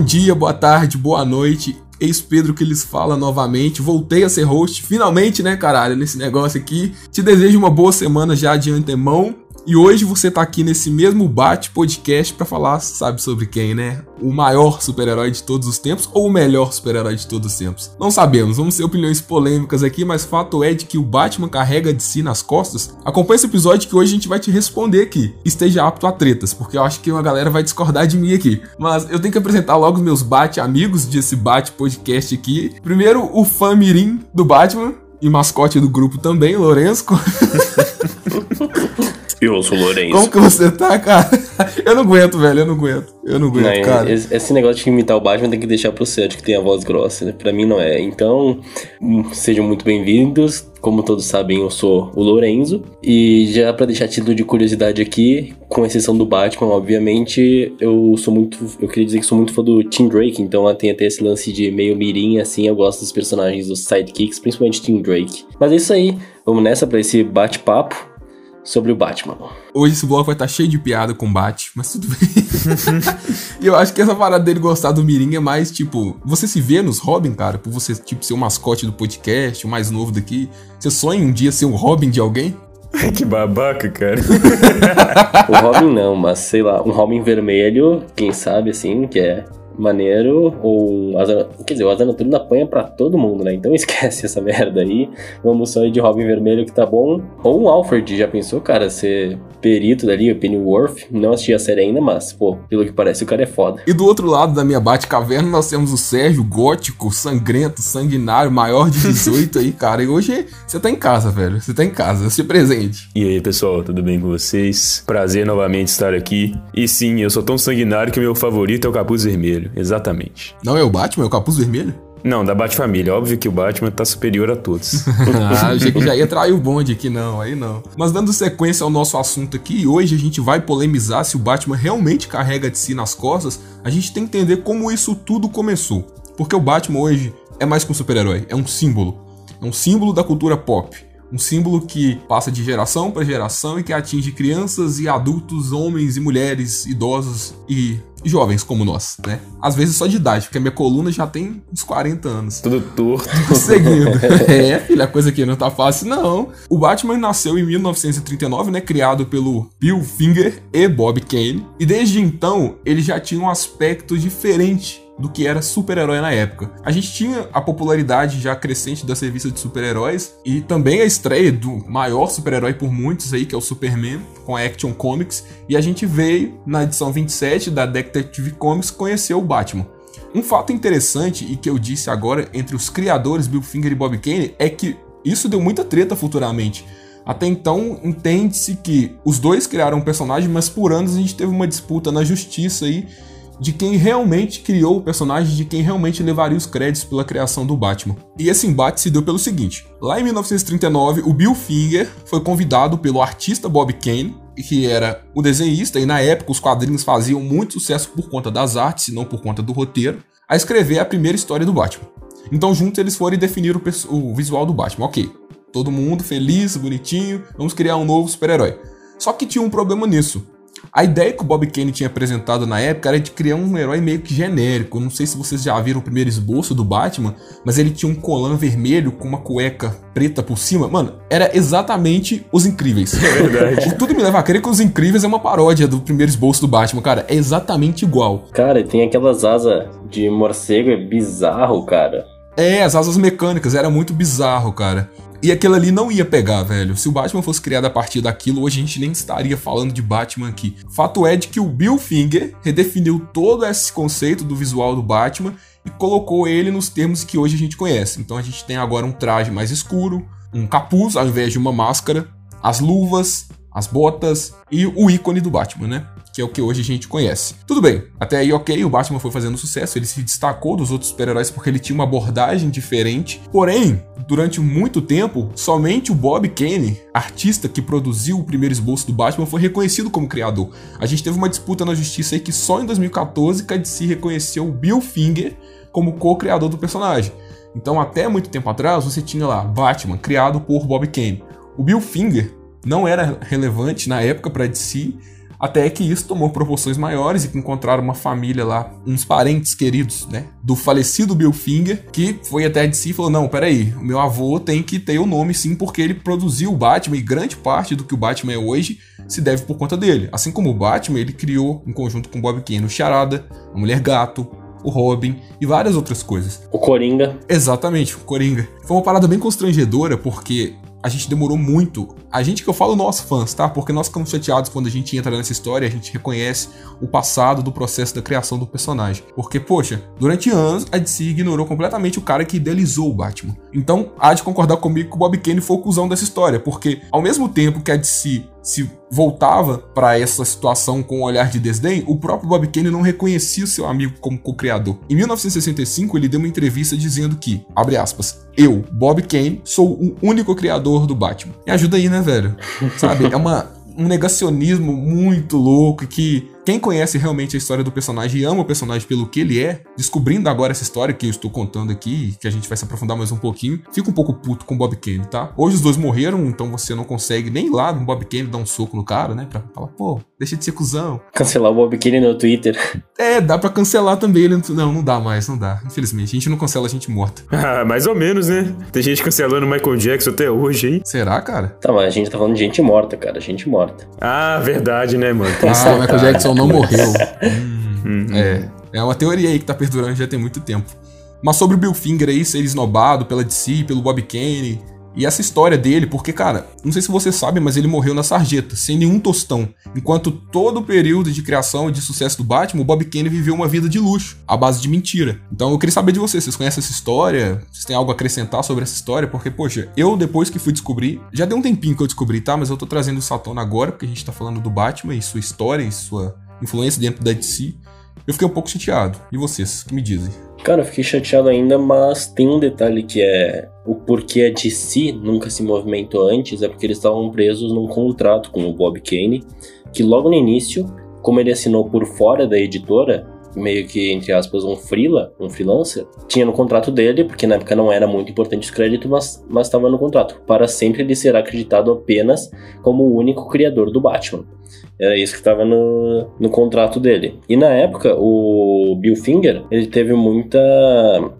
Bom dia, boa tarde, boa noite. Ex-Pedro que lhes fala novamente. Voltei a ser host, finalmente, né, caralho, nesse negócio aqui. Te desejo uma boa semana já de antemão. E hoje você tá aqui nesse mesmo Bate Podcast para falar, sabe sobre quem, né? O maior super-herói de todos os tempos ou o melhor super-herói de todos os tempos? Não sabemos, vamos ter opiniões polêmicas aqui, mas fato é de que o Batman carrega de si nas costas. Acompanhe esse episódio que hoje a gente vai te responder aqui. Esteja apto a tretas, porque eu acho que uma galera vai discordar de mim aqui. Mas eu tenho que apresentar logo os meus Bate amigos desse Bate Podcast aqui. Primeiro, o fã mirim do Batman e mascote do grupo também, Lourenço. Eu sou o Lourenço. Como que você tá, cara? Eu não aguento, velho, eu não aguento. Eu não aguento, não, cara. Esse negócio de imitar o Batman tem que deixar pro Celtic, que tem a voz grossa, né? Pra mim não é. Então, hum, sejam muito bem-vindos. Como todos sabem, eu sou o Lorenzo. E já para deixar título de curiosidade aqui, com exceção do Batman, obviamente, eu sou muito. Eu queria dizer que sou muito fã do Tim Drake, então tem até esse lance de meio mirim, assim. Eu gosto dos personagens dos sidekicks, principalmente Tim Drake. Mas é isso aí. Vamos nessa para esse bate-papo sobre o Batman. Hoje esse bloco vai estar tá cheio de piada com o Bat, mas tudo bem. e eu acho que essa parada dele gostar do Mirim é mais, tipo, você se vê nos Robin, cara, por você, tipo, ser o mascote do podcast, o mais novo daqui. Você sonha um dia ser um Robin de alguém? que babaca, cara. o Robin não, mas sei lá, um Robin vermelho, quem sabe, assim, que é maneiro, ou asa, quer dizer, o Asa Noturna apanha pra todo mundo, né? Então esquece essa merda aí. Vamos só ir de Robin Vermelho que tá bom. Ou um Alfred, já pensou, cara, ser perito dali, o Pennyworth. Não assisti a série ainda, mas, pô, pelo que parece, o cara é foda. E do outro lado da minha Bate-Caverna, nós temos o Sérgio, gótico, sangrento, sanguinário, maior de 18 aí, cara. E hoje você tá em casa, velho. Você tá em casa, se presente. E aí, pessoal, tudo bem com vocês? Prazer novamente estar aqui. E sim, eu sou tão sanguinário que o meu favorito é o capuz vermelho exatamente. Não é o Batman, é o Capuz Vermelho? Não, da Bat-Família. Óbvio que o Batman tá superior a todos. ah, achei que já ia trair o bonde aqui, não, aí não. Mas dando sequência ao nosso assunto aqui, hoje a gente vai polemizar se o Batman realmente carrega de si nas costas, a gente tem que entender como isso tudo começou. Porque o Batman hoje é mais que um super-herói, é um símbolo. É um símbolo da cultura pop. Um símbolo que passa de geração para geração e que atinge crianças e adultos, homens e mulheres, idosos e jovens como nós, né? Às vezes só de idade, porque a minha coluna já tem uns 40 anos. Tudo torto. Seguindo. é, filha, a coisa aqui não tá fácil, não. O Batman nasceu em 1939, né? Criado pelo Bill Finger e Bob Kane. E desde então, ele já tinha um aspecto diferente do que era super-herói na época. A gente tinha a popularidade já crescente da serviço de super-heróis e também a estreia do maior super-herói por muitos aí, que é o Superman, com a Action Comics, e a gente veio na edição 27 da Detective Comics conhecer o Batman. Um fato interessante e que eu disse agora entre os criadores Bill Finger e Bob Kane é que isso deu muita treta futuramente. Até então, entende-se que os dois criaram um personagem, mas por anos a gente teve uma disputa na justiça aí de quem realmente criou o personagem, de quem realmente levaria os créditos pela criação do Batman. E esse embate se deu pelo seguinte: lá em 1939, o Bill Finger foi convidado pelo artista Bob Kane, que era o desenhista, e na época os quadrinhos faziam muito sucesso por conta das artes e não por conta do roteiro, a escrever a primeira história do Batman. Então, juntos eles foram definir o, o visual do Batman. Ok, todo mundo feliz, bonitinho, vamos criar um novo super-herói. Só que tinha um problema nisso. A ideia que o Bob Kane tinha apresentado na época era de criar um herói meio que genérico. Não sei se vocês já viram o primeiro esboço do Batman, mas ele tinha um colã vermelho com uma cueca preta por cima. Mano, era exatamente Os Incríveis. É verdade. tudo me leva a crer que Os Incríveis é uma paródia do primeiro esboço do Batman, cara. É exatamente igual. Cara, tem aquelas asas de morcego, é bizarro, cara. É, as asas mecânicas, era muito bizarro, cara. E aquilo ali não ia pegar, velho. Se o Batman fosse criado a partir daquilo, hoje a gente nem estaria falando de Batman aqui. Fato é de que o Bill Finger redefiniu todo esse conceito do visual do Batman e colocou ele nos termos que hoje a gente conhece. Então a gente tem agora um traje mais escuro, um capuz ao invés de uma máscara, as luvas, as botas e o ícone do Batman, né? Que é o que hoje a gente conhece. Tudo bem, até aí ok, o Batman foi fazendo sucesso, ele se destacou dos outros super-heróis porque ele tinha uma abordagem diferente. Porém, durante muito tempo, somente o Bob Kane, artista que produziu o primeiro esboço do Batman, foi reconhecido como criador. A gente teve uma disputa na justiça aí que só em 2014 que a DC reconheceu o Bill Finger como co-criador do personagem. Então, até muito tempo atrás, você tinha lá Batman, criado por Bob Kane. O Bill Finger não era relevante na época para DC, Até que isso tomou proporções maiores e que encontraram uma família lá, uns parentes queridos, né? Do falecido Bill Finger, que foi até de si e falou: Não, peraí, o meu avô tem que ter o nome sim, porque ele produziu o Batman e grande parte do que o Batman é hoje se deve por conta dele. Assim como o Batman, ele criou, em conjunto com Bob Kane, o Charada, a Mulher Gato, o Robin e várias outras coisas. O Coringa. Exatamente, o Coringa. Foi uma parada bem constrangedora, porque a gente demorou muito. A gente que eu falo nós fãs, tá? Porque nós ficamos chateados quando a gente entra nessa história, a gente reconhece o passado do processo da criação do personagem. Porque, poxa, durante anos a DC ignorou completamente o cara que idealizou o Batman. Então, há de concordar comigo que o Bob Kane foi o cuzão dessa história, porque ao mesmo tempo que a DC se voltava para essa situação com um olhar de desdém, o próprio Bob Kane não reconhecia o seu amigo como co-criador. Em 1965, ele deu uma entrevista dizendo que, abre aspas, eu, Bob Kane, sou o único criador do Batman. Me ajuda aí, né, velho? Sabe? É uma, um negacionismo muito louco que quem conhece realmente a história do personagem e ama o personagem pelo que ele é, descobrindo agora essa história que eu estou contando aqui, que a gente vai se aprofundar mais um pouquinho, fica um pouco puto com o Bob Kane, tá? Hoje os dois morreram, então você não consegue nem ir lá no Bob Kane dar um soco no cara, né? Pra falar, pô, deixa de ser cuzão. Cancelar o Bob Kane no Twitter. É, dá pra cancelar também ele. Não, não dá mais, não dá. Infelizmente, a gente não cancela a gente morta. Ah, mais ou menos, né? Tem gente cancelando o Michael Jackson até hoje, hein? Será, cara? Tá, mas a gente tá falando de gente morta, cara. Gente morta. Ah, verdade, né, mano? Ah, o Michael Jackson não morreu. hum, é. É uma teoria aí que tá perdurando já tem muito tempo. Mas sobre o Bill Finger aí ser esnobado pela DC, pelo Bob Kane, e essa história dele, porque, cara, não sei se você sabe, mas ele morreu na sarjeta, sem nenhum tostão. Enquanto todo o período de criação e de sucesso do Batman, o Bob Kane viveu uma vida de luxo, à base de mentira. Então eu queria saber de vocês, vocês conhecem essa história? Vocês têm algo a acrescentar sobre essa história? Porque, poxa, eu depois que fui descobrir, já deu um tempinho que eu descobri, tá? Mas eu tô trazendo o Satona agora, porque a gente tá falando do Batman e sua história e sua influência dentro da DC. Eu fiquei um pouco chateado. E vocês, que me dizem? Cara, eu fiquei chateado ainda, mas tem um detalhe que é o porquê a DC nunca se movimentou antes, é porque eles estavam presos num contrato com o Bob Kane, que logo no início, como ele assinou por fora da editora, meio que, entre aspas, um freela, um freelancer, tinha no contrato dele, porque na época não era muito importante os créditos, mas estava no contrato. Para sempre ele será acreditado apenas como o único criador do Batman. Era isso que estava no, no contrato dele. E na época, o Bill Finger, ele teve muita,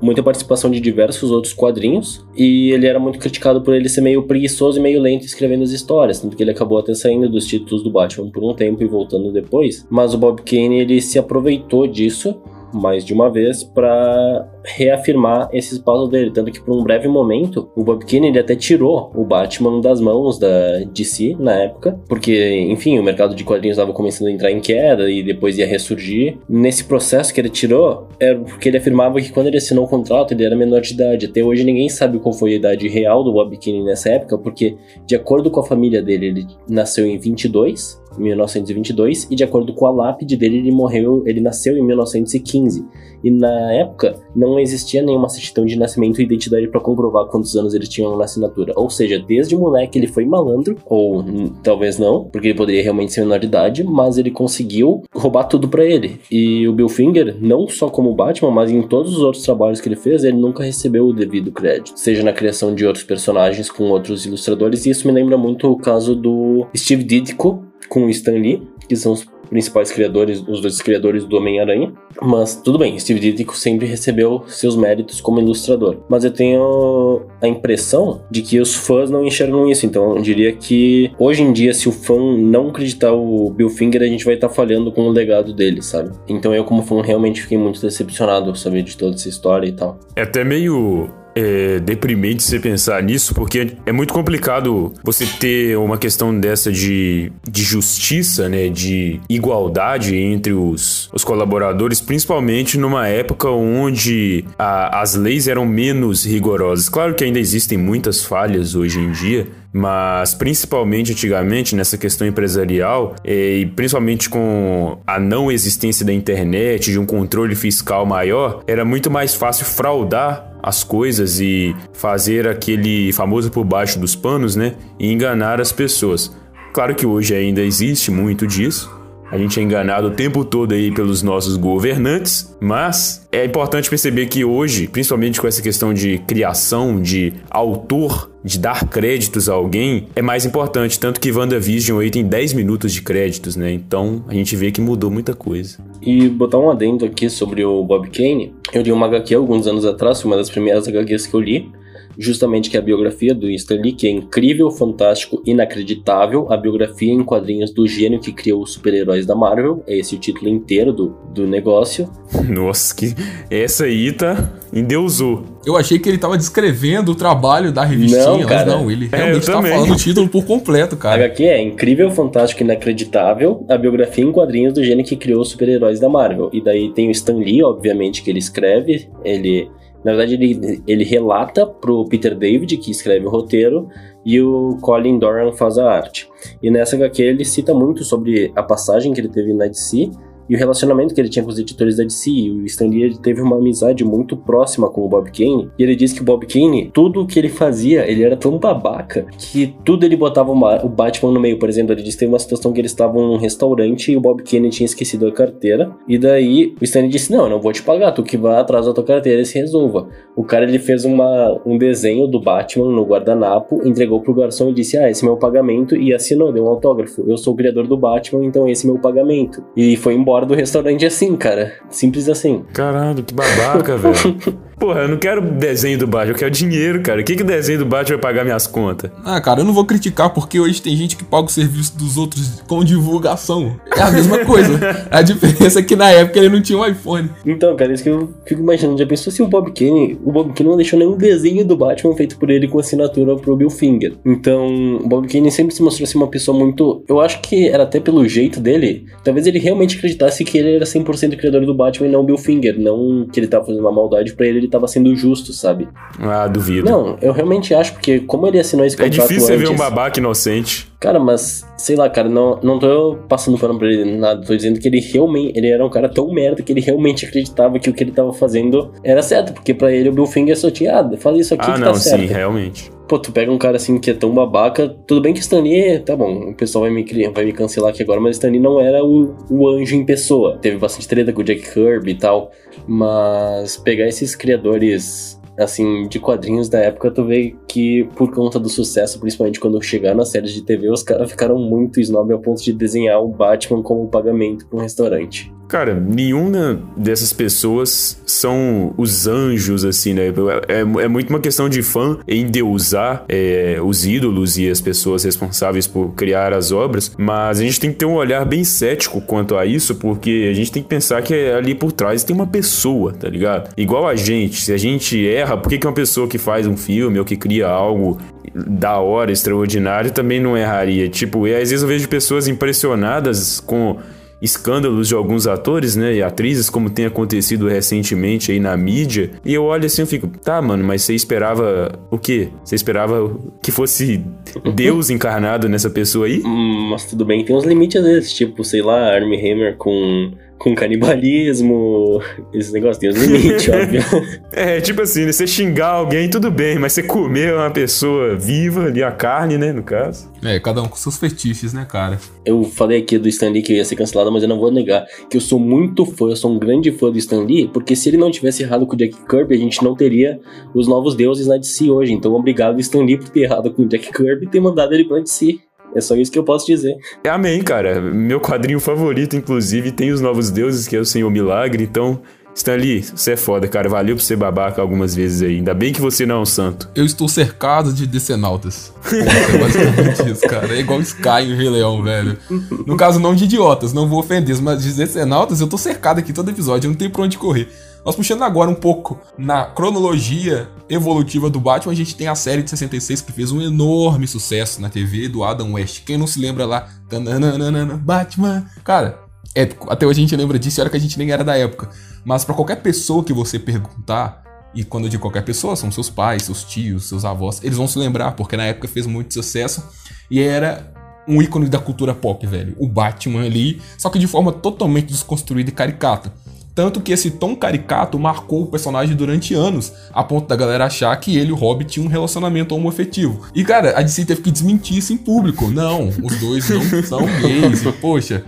muita participação de diversos outros quadrinhos e ele era muito criticado por ele ser meio preguiçoso e meio lento escrevendo as histórias, tanto que ele acabou até saindo dos títulos do Batman por um tempo e voltando depois. Mas o Bob Kane, ele se aproveitou disso mais de uma vez para reafirmar esse espaço dele. Tanto que por um breve momento, o Bob Kane até tirou o Batman das mãos da DC na época, porque, enfim, o mercado de quadrinhos estava começando a entrar em queda e depois ia ressurgir. Nesse processo que ele tirou, era porque ele afirmava que quando ele assinou o contrato, ele era menor de idade. Até hoje ninguém sabe qual foi a idade real do Bob Kane nessa época, porque, de acordo com a família dele, ele nasceu em 22 1922 e de acordo com a lápide dele ele morreu, ele nasceu em 1915 e na época não existia nenhuma certidão de nascimento e identidade para comprovar quantos anos eles tinham na assinatura. Ou seja, desde moleque ele foi malandro ou talvez não, porque ele poderia realmente ser menor de idade, mas ele conseguiu roubar tudo para ele. E o Bill Finger, não só como Batman, mas em todos os outros trabalhos que ele fez, ele nunca recebeu o devido crédito, seja na criação de outros personagens com outros ilustradores, e isso me lembra muito o caso do Steve Ditko com o Stan Lee, que são os principais criadores, os dois criadores do Homem-Aranha. Mas tudo bem, Steve Ditko sempre recebeu seus méritos como ilustrador. Mas eu tenho a impressão de que os fãs não enxergam isso. Então eu diria que hoje em dia, se o fã não acreditar o Bill Finger, a gente vai estar tá falhando com o legado dele, sabe? Então eu, como fã, realmente fiquei muito decepcionado, saber de toda essa história e tal. É até meio é deprimente você pensar nisso, porque é muito complicado você ter uma questão dessa de, de justiça, né, de igualdade entre os, os colaboradores, principalmente numa época onde a, as leis eram menos rigorosas. Claro que ainda existem muitas falhas hoje em dia, mas principalmente antigamente nessa questão empresarial e principalmente com a não existência da internet, de um controle fiscal maior, era muito mais fácil fraudar as coisas e fazer aquele famoso por baixo dos panos, né? E enganar as pessoas. Claro que hoje ainda existe muito disso, A gente é enganado o tempo todo aí pelos nossos governantes, mas é importante perceber que hoje, principalmente com essa questão de criação, de autor, de dar créditos a alguém, é mais importante. Tanto que WandaVision aí tem 10 minutos de créditos, né? Então a gente vê que mudou muita coisa. E botar um adendo aqui sobre o Bob Kane. Eu li uma HQ alguns anos atrás, uma das primeiras HQs que eu li justamente que é a biografia do Stan Lee, que é incrível, fantástico, inacreditável, a biografia em quadrinhos do gênio que criou os super-heróis da Marvel, é esse o título inteiro do, do negócio. Nossa, que essa aí tá endeusou. Eu achei que ele tava descrevendo o trabalho da revistinha, não, cara. mas não, ele é, realmente é, tá falando o título por completo, cara. A HQ é incrível, fantástico, inacreditável, a biografia em quadrinhos do gênio que criou os super-heróis da Marvel. E daí tem o Stan Lee, obviamente, que ele escreve, ele na verdade, ele, ele relata pro Peter David, que escreve o roteiro, e o Colin Doran faz a arte. E nessa HQ ele cita muito sobre a passagem que ele teve na DC e o relacionamento que ele tinha com os editores da DC. O Stan Lee teve uma amizade muito próxima com o Bob Kane. E ele disse que o Bob Kane, tudo o que ele fazia, ele era tão babaca que tudo ele botava o Batman no meio. Por exemplo, ele disse que teve uma situação que eles estavam num restaurante e o Bob Kane tinha esquecido a carteira. E daí o Stan Lee disse: Não, eu não vou te pagar, tu que vai atrás da tua carteira e se resolva. O cara ele fez uma, um desenho do Batman no guardanapo, entregou pro garçom e disse: Ah, esse é meu pagamento. E assinou, deu um autógrafo. Eu sou o criador do Batman, então esse é meu pagamento. E foi embora do restaurante assim, cara. Simples assim. Caralho, que babaca, velho. Porra, eu não quero desenho do Batman, eu quero dinheiro, cara. O que, que o desenho do Batman vai pagar minhas contas? Ah, cara, eu não vou criticar porque hoje tem gente que paga o serviço dos outros com divulgação. É a mesma coisa. a diferença é que na época ele não tinha um iPhone. Então, cara, isso que eu fico imaginando. Já pensou se o Bob Kane, o Bob Kane não deixou nenhum desenho do Batman feito por ele com assinatura pro Bill Finger. Então, o Bob Kane sempre se mostrou assim uma pessoa muito. Eu acho que era até pelo jeito dele. Talvez ele realmente acreditasse que ele era 100% criador do Batman e não o Bill Finger. Não que ele tava fazendo uma maldade pra ele, ele tava sendo justo, sabe? Ah, duvido. Não, eu realmente acho, porque como ele assinou esse é contrato É difícil antes, ver um babaca inocente. Cara, mas, sei lá, cara, não, não tô passando pano pra ele nada, tô dizendo que ele realmente, ele era um cara tão merda que ele realmente acreditava que o que ele tava fazendo era certo, porque para ele o Bill Finger só tinha, ah, faz isso aqui ah, que não, tá certo. sim, realmente. Pô, tu pega um cara assim que é tão babaca, tudo bem que Stan Lee, tá bom, o pessoal vai me, vai me cancelar aqui agora, mas Stan Lee não era o, o anjo em pessoa. Teve bastante treta com o Jack Kirby e tal, mas pegar esses criadores assim, de quadrinhos da época, tu vê que por conta do sucesso, principalmente quando chegaram nas séries de TV, os caras ficaram muito snob ao ponto de desenhar o Batman como pagamento para um restaurante. Cara, nenhuma dessas pessoas são os anjos, assim, né? É, é muito uma questão de fã endeusar é, os ídolos e as pessoas responsáveis por criar as obras, mas a gente tem que ter um olhar bem cético quanto a isso, porque a gente tem que pensar que ali por trás tem uma pessoa, tá ligado? Igual a gente, se a gente erra, por que, que uma pessoa que faz um filme ou que cria algo da hora, extraordinário, também não erraria? Tipo, e às vezes eu vejo pessoas impressionadas com escândalos de alguns atores, né, e atrizes, como tem acontecido recentemente aí na mídia. E eu olho assim e fico, tá, mano, mas você esperava o quê? Você esperava que fosse Deus encarnado nessa pessoa aí? Hum, mas tudo bem, tem uns limites desses, tipo, sei lá, Armie Hammer com com canibalismo, esse negócio tem os limites, óbvio. É, tipo assim, né, você xingar alguém, tudo bem, mas você comer uma pessoa viva ali, a carne, né, no caso. É, cada um com seus fetiches, né, cara? Eu falei aqui do Stan Lee que ia ser cancelado, mas eu não vou negar que eu sou muito fã, eu sou um grande fã do Stan Lee, porque se ele não tivesse errado com o Jack Kirby, a gente não teria os novos deuses na DC hoje. Então, obrigado, Stan Lee, por ter errado com o Jack Kirby e ter mandado ele pra DC. É só isso que eu posso dizer. Amém, cara. Meu quadrinho favorito, inclusive, tem os Novos Deuses, que é o Senhor Milagre. Então, Stanley, você é foda, cara. Valeu por ser babaca algumas vezes aí. Ainda bem que você não é um santo. Eu estou cercado de decenautas. é basicamente isso, cara. É igual Sky em Rei Leão, velho. No caso, não de idiotas, não vou ofender, mas de decenautas eu tô cercado aqui todo episódio, eu não tenho pra onde correr. Nós puxando agora um pouco na cronologia evolutiva do Batman, a gente tem a série de 66 que fez um enorme sucesso na TV do Adam West. Quem não se lembra lá? Batman. Cara, épico. Até hoje a gente lembra disso, e olha que a gente nem era da época. Mas para qualquer pessoa que você perguntar, e quando eu digo qualquer pessoa, são seus pais, seus tios, seus avós, eles vão se lembrar, porque na época fez muito sucesso e era um ícone da cultura pop, velho. O Batman ali, só que de forma totalmente desconstruída e caricata. Tanto que esse tom caricato marcou o personagem durante anos, a ponto da galera achar que ele e o Hobbit tinham um relacionamento homoafetivo. E cara, a DC teve que desmentir isso em público. Não, os dois não são gays. E, poxa,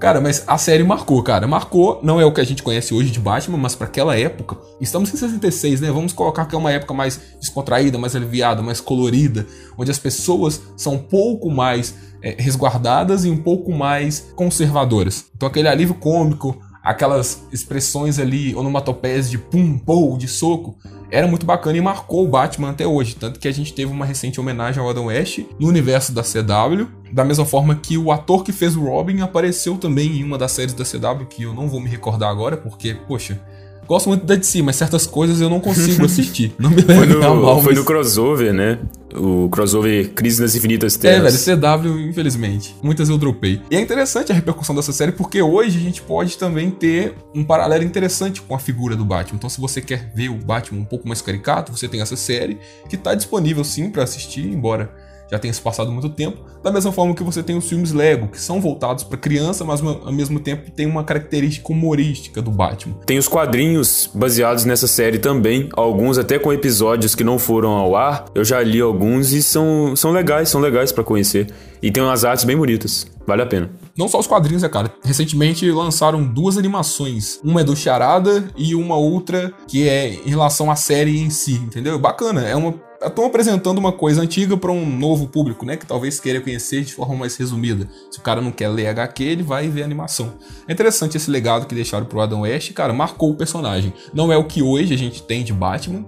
Cara, mas a série marcou, cara. Marcou, não é o que a gente conhece hoje de Batman, mas para aquela época. Estamos em 66, né? Vamos colocar que é uma época mais descontraída, mais aliviada, mais colorida, onde as pessoas são um pouco mais é, resguardadas e um pouco mais conservadoras. Então aquele alívio cômico, aquelas expressões ali, onomatopeias de pum, pou, de soco, era muito bacana e marcou o Batman até hoje. Tanto que a gente teve uma recente homenagem ao Adam West no universo da CW. Da mesma forma que o ator que fez o Robin apareceu também em uma das séries da CW, que eu não vou me recordar agora, porque, poxa, Gosto muito da DC, mas certas coisas eu não consigo assistir. Não me lembro foi no, mal, Foi mas... no crossover, né? O crossover Crise nas Infinitas Terras. É, velho, CW, infelizmente. Muitas eu dropei. E é interessante a repercussão dessa série, porque hoje a gente pode também ter um paralelo interessante com a figura do Batman. Então, se você quer ver o Batman um pouco mais caricato, você tem essa série, que tá disponível sim para assistir, embora já tenha se passado muito tempo, da mesma forma que você tem os filmes Lego, que são voltados para criança, mas ao mesmo tempo tem uma característica humorística do Batman. Tem os quadrinhos baseados nessa série também, alguns até com episódios que não foram ao ar. Eu já li alguns e são, são legais, são legais para conhecer. E tem umas artes bem bonitas. Vale a pena. Não só os quadrinhos, é cara. Recentemente lançaram duas animações. Uma é do Charada e uma outra que é em relação à série em si, entendeu? Bacana. É uma estão apresentando uma coisa antiga para um novo público, né? Que talvez queira conhecer de forma mais resumida. Se o cara não quer ler HQ, ele vai ver animação. É interessante esse legado que deixaram pro Adam West, cara, marcou o personagem. Não é o que hoje a gente tem de Batman,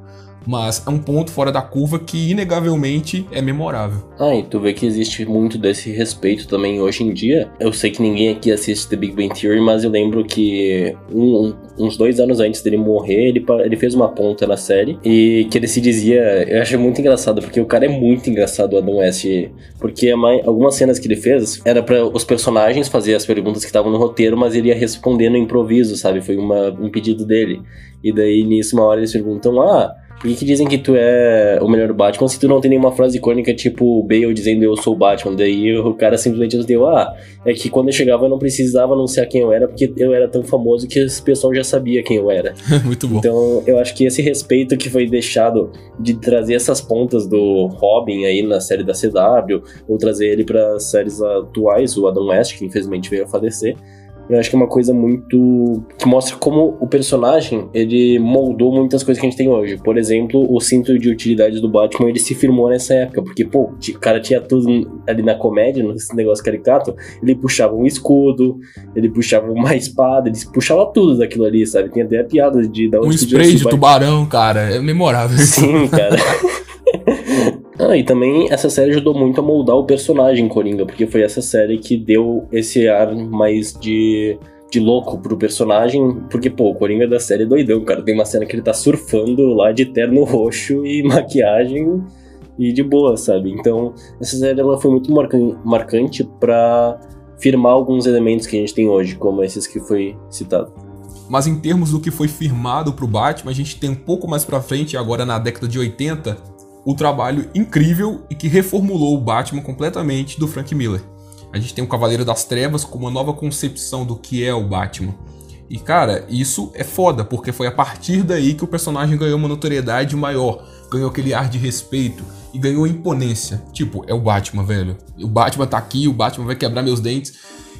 mas é um ponto fora da curva que inegavelmente é memorável. Ah, e tu vê que existe muito desse respeito também hoje em dia. Eu sei que ninguém aqui assiste The Big Bang Theory, mas eu lembro que um, uns dois anos antes dele morrer, ele, ele fez uma ponta na série e que ele se dizia. Eu acho muito engraçado, porque o cara é muito engraçado, o Adam West. Porque algumas cenas que ele fez era para os personagens fazer as perguntas que estavam no roteiro, mas ele ia responder no improviso, sabe? Foi uma, um pedido dele. E daí nisso, uma hora eles perguntam: Ah por que, que, dizem que tu é o melhor Batman se tu não tem nenhuma frase icônica tipo Bale dizendo eu sou o Batman? Daí o cara simplesmente deu, ah, é que quando eu chegava eu não precisava anunciar quem eu era porque eu era tão famoso que esse pessoal já sabia quem eu era. Muito bom. Então eu acho que esse respeito que foi deixado de trazer essas pontas do Robin aí na série da CW, ou trazer ele para séries atuais, o Adam West, que infelizmente veio a falecer, eu acho que é uma coisa muito. que mostra como o personagem ele moldou muitas coisas que a gente tem hoje. Por exemplo, o cinto de utilidades do Batman ele se firmou nessa época, porque, pô, o cara tinha tudo ali na comédia, nesse negócio caricato, ele puxava um escudo, ele puxava uma espada, ele puxava tudo daquilo ali, sabe? Tem até a piada de dar um, spray de tubarão, cara, é memorável. Sim, cara. Ah, e também essa série ajudou muito a moldar o personagem Coringa, porque foi essa série que deu esse ar mais de, de louco pro personagem, porque, pô, o Coringa da série é doidão, cara. Tem uma cena que ele tá surfando lá de terno roxo e maquiagem e de boa, sabe? Então, essa série ela foi muito marcante para firmar alguns elementos que a gente tem hoje, como esses que foi citado. Mas em termos do que foi firmado pro Batman, a gente tem um pouco mais pra frente, agora na década de 80, o trabalho incrível e que reformulou o Batman completamente do Frank Miller. A gente tem o Cavaleiro das Trevas com uma nova concepção do que é o Batman. E cara, isso é foda, porque foi a partir daí que o personagem ganhou uma notoriedade maior, ganhou aquele ar de respeito e ganhou imponência. Tipo, é o Batman, velho. O Batman tá aqui, o Batman vai quebrar meus dentes.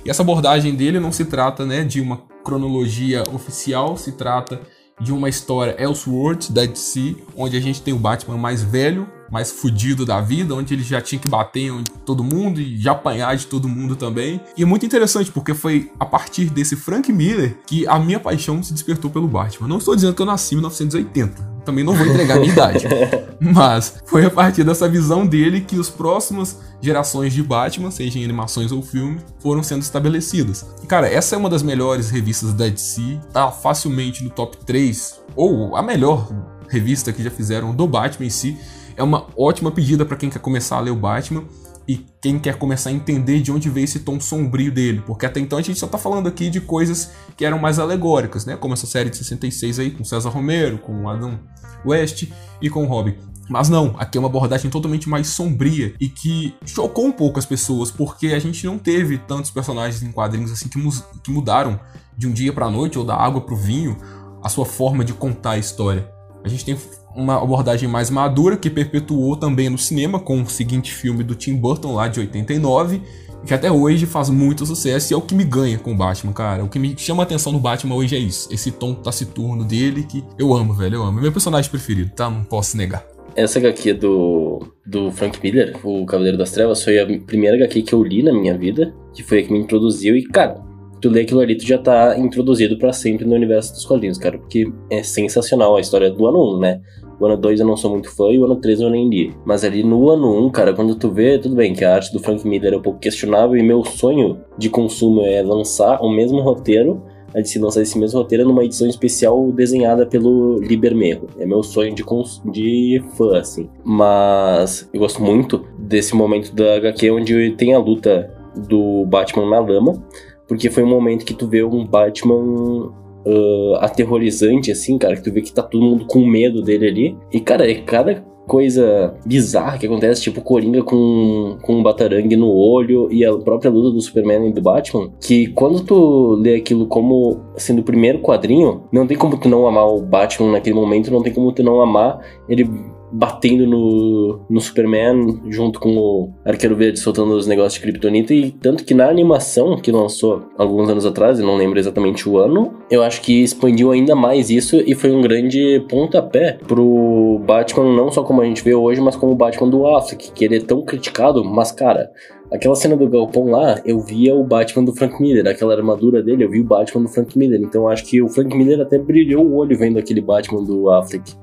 E essa abordagem dele não se trata, né, de uma cronologia oficial, se trata de uma história Elseworlds da DC, onde a gente tem o Batman mais velho, mais fudido da vida, onde ele já tinha que bater em todo mundo e já apanhar de todo mundo também. E é muito interessante porque foi a partir desse Frank Miller que a minha paixão se despertou pelo Batman. Não estou dizendo que eu nasci em 1980, também não vou entregar a minha idade. Mas foi a partir dessa visão dele que as próximas gerações de Batman, seja em animações ou filme, foram sendo estabelecidas. E, cara, essa é uma das melhores revistas da DC, tá facilmente no top 3, ou a melhor revista que já fizeram do Batman em si. É uma ótima pedida para quem quer começar a ler o Batman e quem quer começar a entender de onde veio esse tom sombrio dele, porque até então a gente só tá falando aqui de coisas que eram mais alegóricas, né? Como essa série de 66 aí com César Romero, com Adam West e com Robin. Mas não, aqui é uma abordagem totalmente mais sombria e que chocou um pouco as pessoas, porque a gente não teve tantos personagens em quadrinhos assim que, que mudaram de um dia para noite ou da água para o vinho a sua forma de contar a história. A gente tem uma abordagem mais madura que perpetuou também no cinema com o seguinte filme do Tim Burton lá de 89, que até hoje faz muito sucesso e é o que me ganha com o Batman, cara. O que me chama a atenção no Batman hoje é isso, esse tom taciturno dele que eu amo, velho, eu amo. É meu personagem preferido, tá? Não posso negar. Essa HQ do, do Frank Miller, o Cavaleiro das Trevas, foi a primeira HQ que eu li na minha vida, que foi a que me introduziu e, cara, tu lê aquilo ali, tu já tá introduzido para sempre no universo dos quadrinhos, cara, porque é sensacional a história do ano 1, né? O ano 2 eu não sou muito fã e o ano 3 eu nem li. Mas ali no ano 1, cara, quando tu vê, tudo bem que a arte do Frank Miller é um pouco questionável e meu sonho de consumo é lançar o mesmo roteiro, a de se lançar esse mesmo roteiro numa edição especial desenhada pelo Libermerro. É meu sonho de, de fã, assim. Mas eu gosto muito desse momento da HQ onde tem a luta do Batman na lama, porque foi um momento que tu vê um Batman uh, aterrorizante, assim, cara, que tu vê que tá todo mundo com medo dele ali. E, cara, é cada coisa bizarra que acontece, tipo Coringa com, com um batarangue no olho e a própria luta do Superman e do Batman, que quando tu lê aquilo como sendo o primeiro quadrinho, não tem como tu não amar o Batman naquele momento, não tem como tu não amar ele batendo no, no Superman junto com o Arqueiro Verde soltando os negócios de Kryptonita e tanto que na animação que lançou alguns anos atrás, eu não lembro exatamente o ano, eu acho que expandiu ainda mais isso e foi um grande pontapé pro Batman não só como a gente vê hoje, mas como o Batman do Affleck, que ele é tão criticado, mas cara, Aquela cena do galpão lá, eu via o Batman do Frank Miller, aquela armadura dele, eu vi o Batman do Frank Miller. Então acho que o Frank Miller até brilhou o olho vendo aquele Batman do Affleck.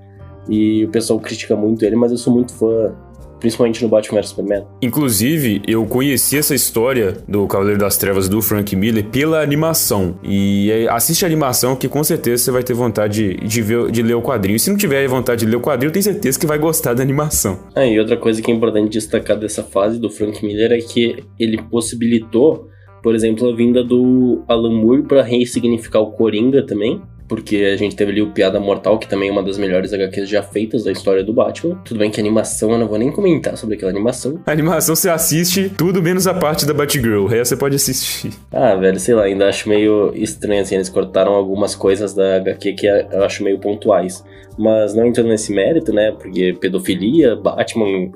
E o pessoal critica muito ele, mas eu sou muito fã principalmente no Batman vs Superman. Inclusive, eu conheci essa história do Cavaleiro das Trevas do Frank Miller pela animação. E assiste a animação que com certeza você vai ter vontade de, ver, de ler o quadrinho. E se não tiver vontade de ler o quadrinho, tenho certeza que vai gostar da animação. Ah, e outra coisa que é importante destacar dessa fase do Frank Miller é que ele possibilitou, por exemplo, a vinda do Alan Moore para ressignificar o Coringa também porque a gente teve ali o Piada Mortal, que também é uma das melhores HQs já feitas da história do Batman. Tudo bem que a animação, eu não vou nem comentar sobre aquela animação. A animação você assiste tudo menos a parte da Batgirl, o resto você pode assistir. Ah, velho, sei lá, ainda acho meio estranho, assim, eles cortaram algumas coisas da HQ que eu acho meio pontuais. Mas não entrando nesse mérito, né, porque pedofilia, Batman...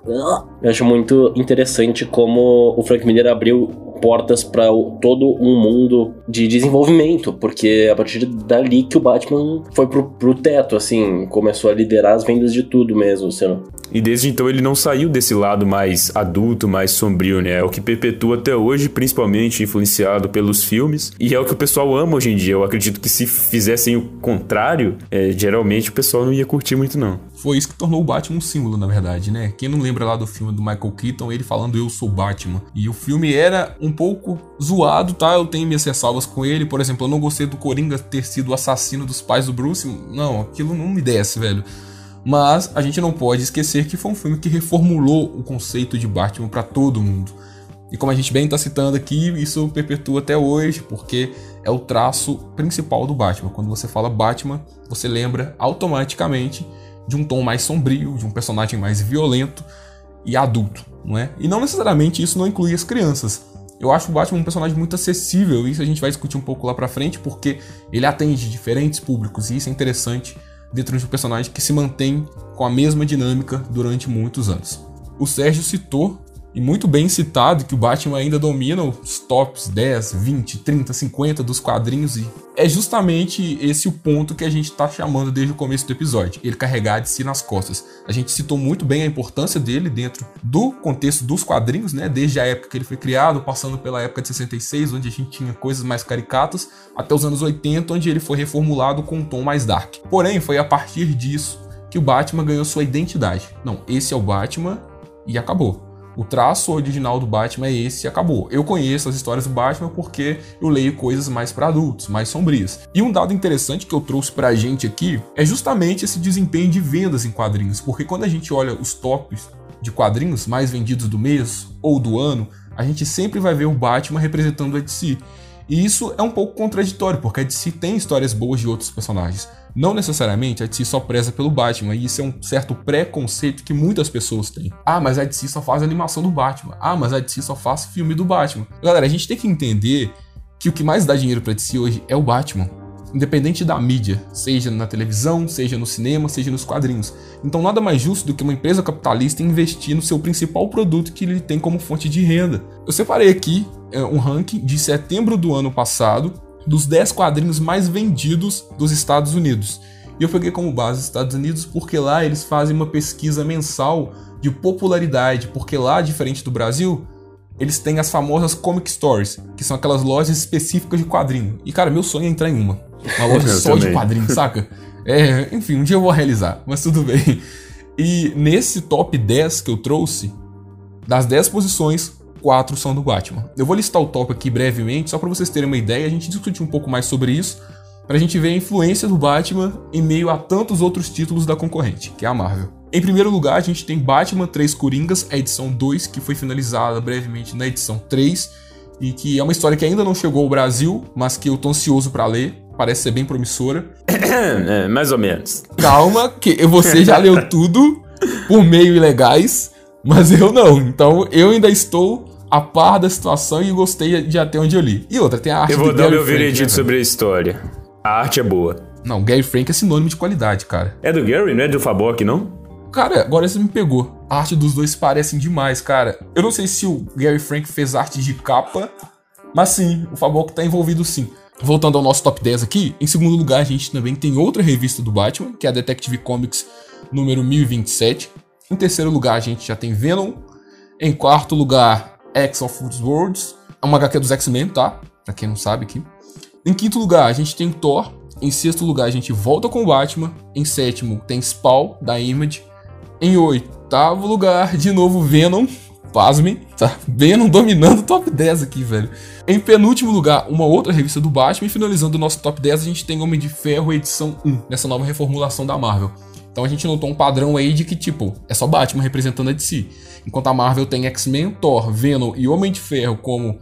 Eu acho muito interessante como o Frank Miller abriu portas para todo um mundo de desenvolvimento, porque é a partir dali que o Batman foi pro, pro teto, assim, começou a liderar as vendas de tudo mesmo, sendo. E desde então ele não saiu desse lado mais adulto, mais sombrio, né? É o que perpetua até hoje, principalmente influenciado pelos filmes. E é o que o pessoal ama hoje em dia. Eu acredito que se fizessem o contrário, é, geralmente o pessoal não ia curtir muito, não. Foi isso que tornou o Batman um símbolo, na verdade, né? Quem não lembra lá do filme do Michael Keaton, ele falando eu sou Batman. E o filme era um pouco zoado, tá? Eu tenho minhas ressalvas com ele. Por exemplo, eu não gostei do Coringa ter sido o assassino dos pais do Bruce. Não, aquilo não me desce, velho. Mas a gente não pode esquecer que foi um filme que reformulou o conceito de Batman para todo mundo. E como a gente bem está citando aqui, isso perpetua até hoje, porque é o traço principal do Batman. Quando você fala Batman, você lembra automaticamente de um tom mais sombrio, de um personagem mais violento e adulto, não é? E não necessariamente isso não inclui as crianças. Eu acho o Batman um personagem muito acessível, isso a gente vai discutir um pouco lá pra frente, porque ele atende diferentes públicos, e isso é interessante dentro de um personagem que se mantém com a mesma dinâmica durante muitos anos. O Sérgio citou e muito bem citado que o Batman ainda domina os tops 10, 20, 30, 50 dos quadrinhos e é justamente esse o ponto que a gente está chamando desde o começo do episódio, ele carregar de si nas costas. A gente citou muito bem a importância dele dentro do contexto dos quadrinhos, né, desde a época que ele foi criado, passando pela época de 66, onde a gente tinha coisas mais caricatas, até os anos 80, onde ele foi reformulado com um tom mais dark. Porém, foi a partir disso que o Batman ganhou sua identidade. Não, esse é o Batman e acabou. O traço original do Batman é esse e acabou. Eu conheço as histórias do Batman porque eu leio coisas mais para adultos, mais sombrias. E um dado interessante que eu trouxe pra gente aqui é justamente esse desempenho de vendas em quadrinhos, porque quando a gente olha os tops de quadrinhos mais vendidos do mês ou do ano, a gente sempre vai ver o Batman representando a DC. E isso é um pouco contraditório, porque a DC tem histórias boas de outros personagens. Não necessariamente a DC só preza pelo Batman, e isso é um certo preconceito que muitas pessoas têm. Ah, mas a DC só faz animação do Batman. Ah, mas a DC só faz filme do Batman. Galera, a gente tem que entender que o que mais dá dinheiro pra DC hoje é o Batman. Independente da mídia, seja na televisão, seja no cinema, seja nos quadrinhos. Então nada mais justo do que uma empresa capitalista investir no seu principal produto que ele tem como fonte de renda. Eu separei aqui é, um ranking de setembro do ano passado dos 10 quadrinhos mais vendidos dos Estados Unidos. E eu peguei como base os Estados Unidos porque lá eles fazem uma pesquisa mensal de popularidade, porque lá, diferente do Brasil, eles têm as famosas comic stores, que são aquelas lojas específicas de quadrinho. E cara, meu sonho é entrar em uma. Uma loja só também. de quadrinho, saca? É, enfim, um dia eu vou realizar, mas tudo bem. E nesse top 10 que eu trouxe, das 10 posições, 4 são do Batman. Eu vou listar o top aqui brevemente, só para vocês terem uma ideia, a gente discutir um pouco mais sobre isso, pra gente ver a influência do Batman em meio a tantos outros títulos da concorrente, que é a Marvel. Em primeiro lugar, a gente tem Batman 3 Coringas, a edição 2, que foi finalizada brevemente na edição 3, e que é uma história que ainda não chegou ao Brasil, mas que eu tô ansioso para ler parece ser bem promissora. É, mais ou menos. Calma, que você já leu tudo por meio ilegais, mas eu não. Então eu ainda estou a par da situação e gostei de até onde eu li. E outra, tem a arte Eu vou dar meu veredito né, sobre a história. A arte é boa. Não, Gary Frank é sinônimo de qualidade, cara. É do Gary, não é do Fabok, não? Cara, agora você me pegou. A arte dos dois parecem demais, cara. Eu não sei se o Gary Frank fez arte de capa, mas sim, o Fabok tá envolvido sim. Voltando ao nosso top 10 aqui, em segundo lugar a gente também tem outra revista do Batman, que é a Detective Comics número 1027. Em terceiro lugar a gente já tem Venom. Em quarto lugar, X of Worlds, é uma HQ dos X-Men, tá? Pra quem não sabe aqui. Em quinto lugar a gente tem Thor. Em sexto lugar a gente volta com o Batman. Em sétimo tem Spawn, da Image. Em oitavo lugar, de novo Venom, Pasmem, tá? Venom dominando o top 10 aqui, velho. Em penúltimo lugar, uma outra revista do Batman. E finalizando o nosso top 10, a gente tem Homem de Ferro edição 1, nessa nova reformulação da Marvel. Então a gente notou um padrão aí de que, tipo, é só Batman representando a DC. Enquanto a Marvel tem X-Men, Thor, Venom e Homem de Ferro como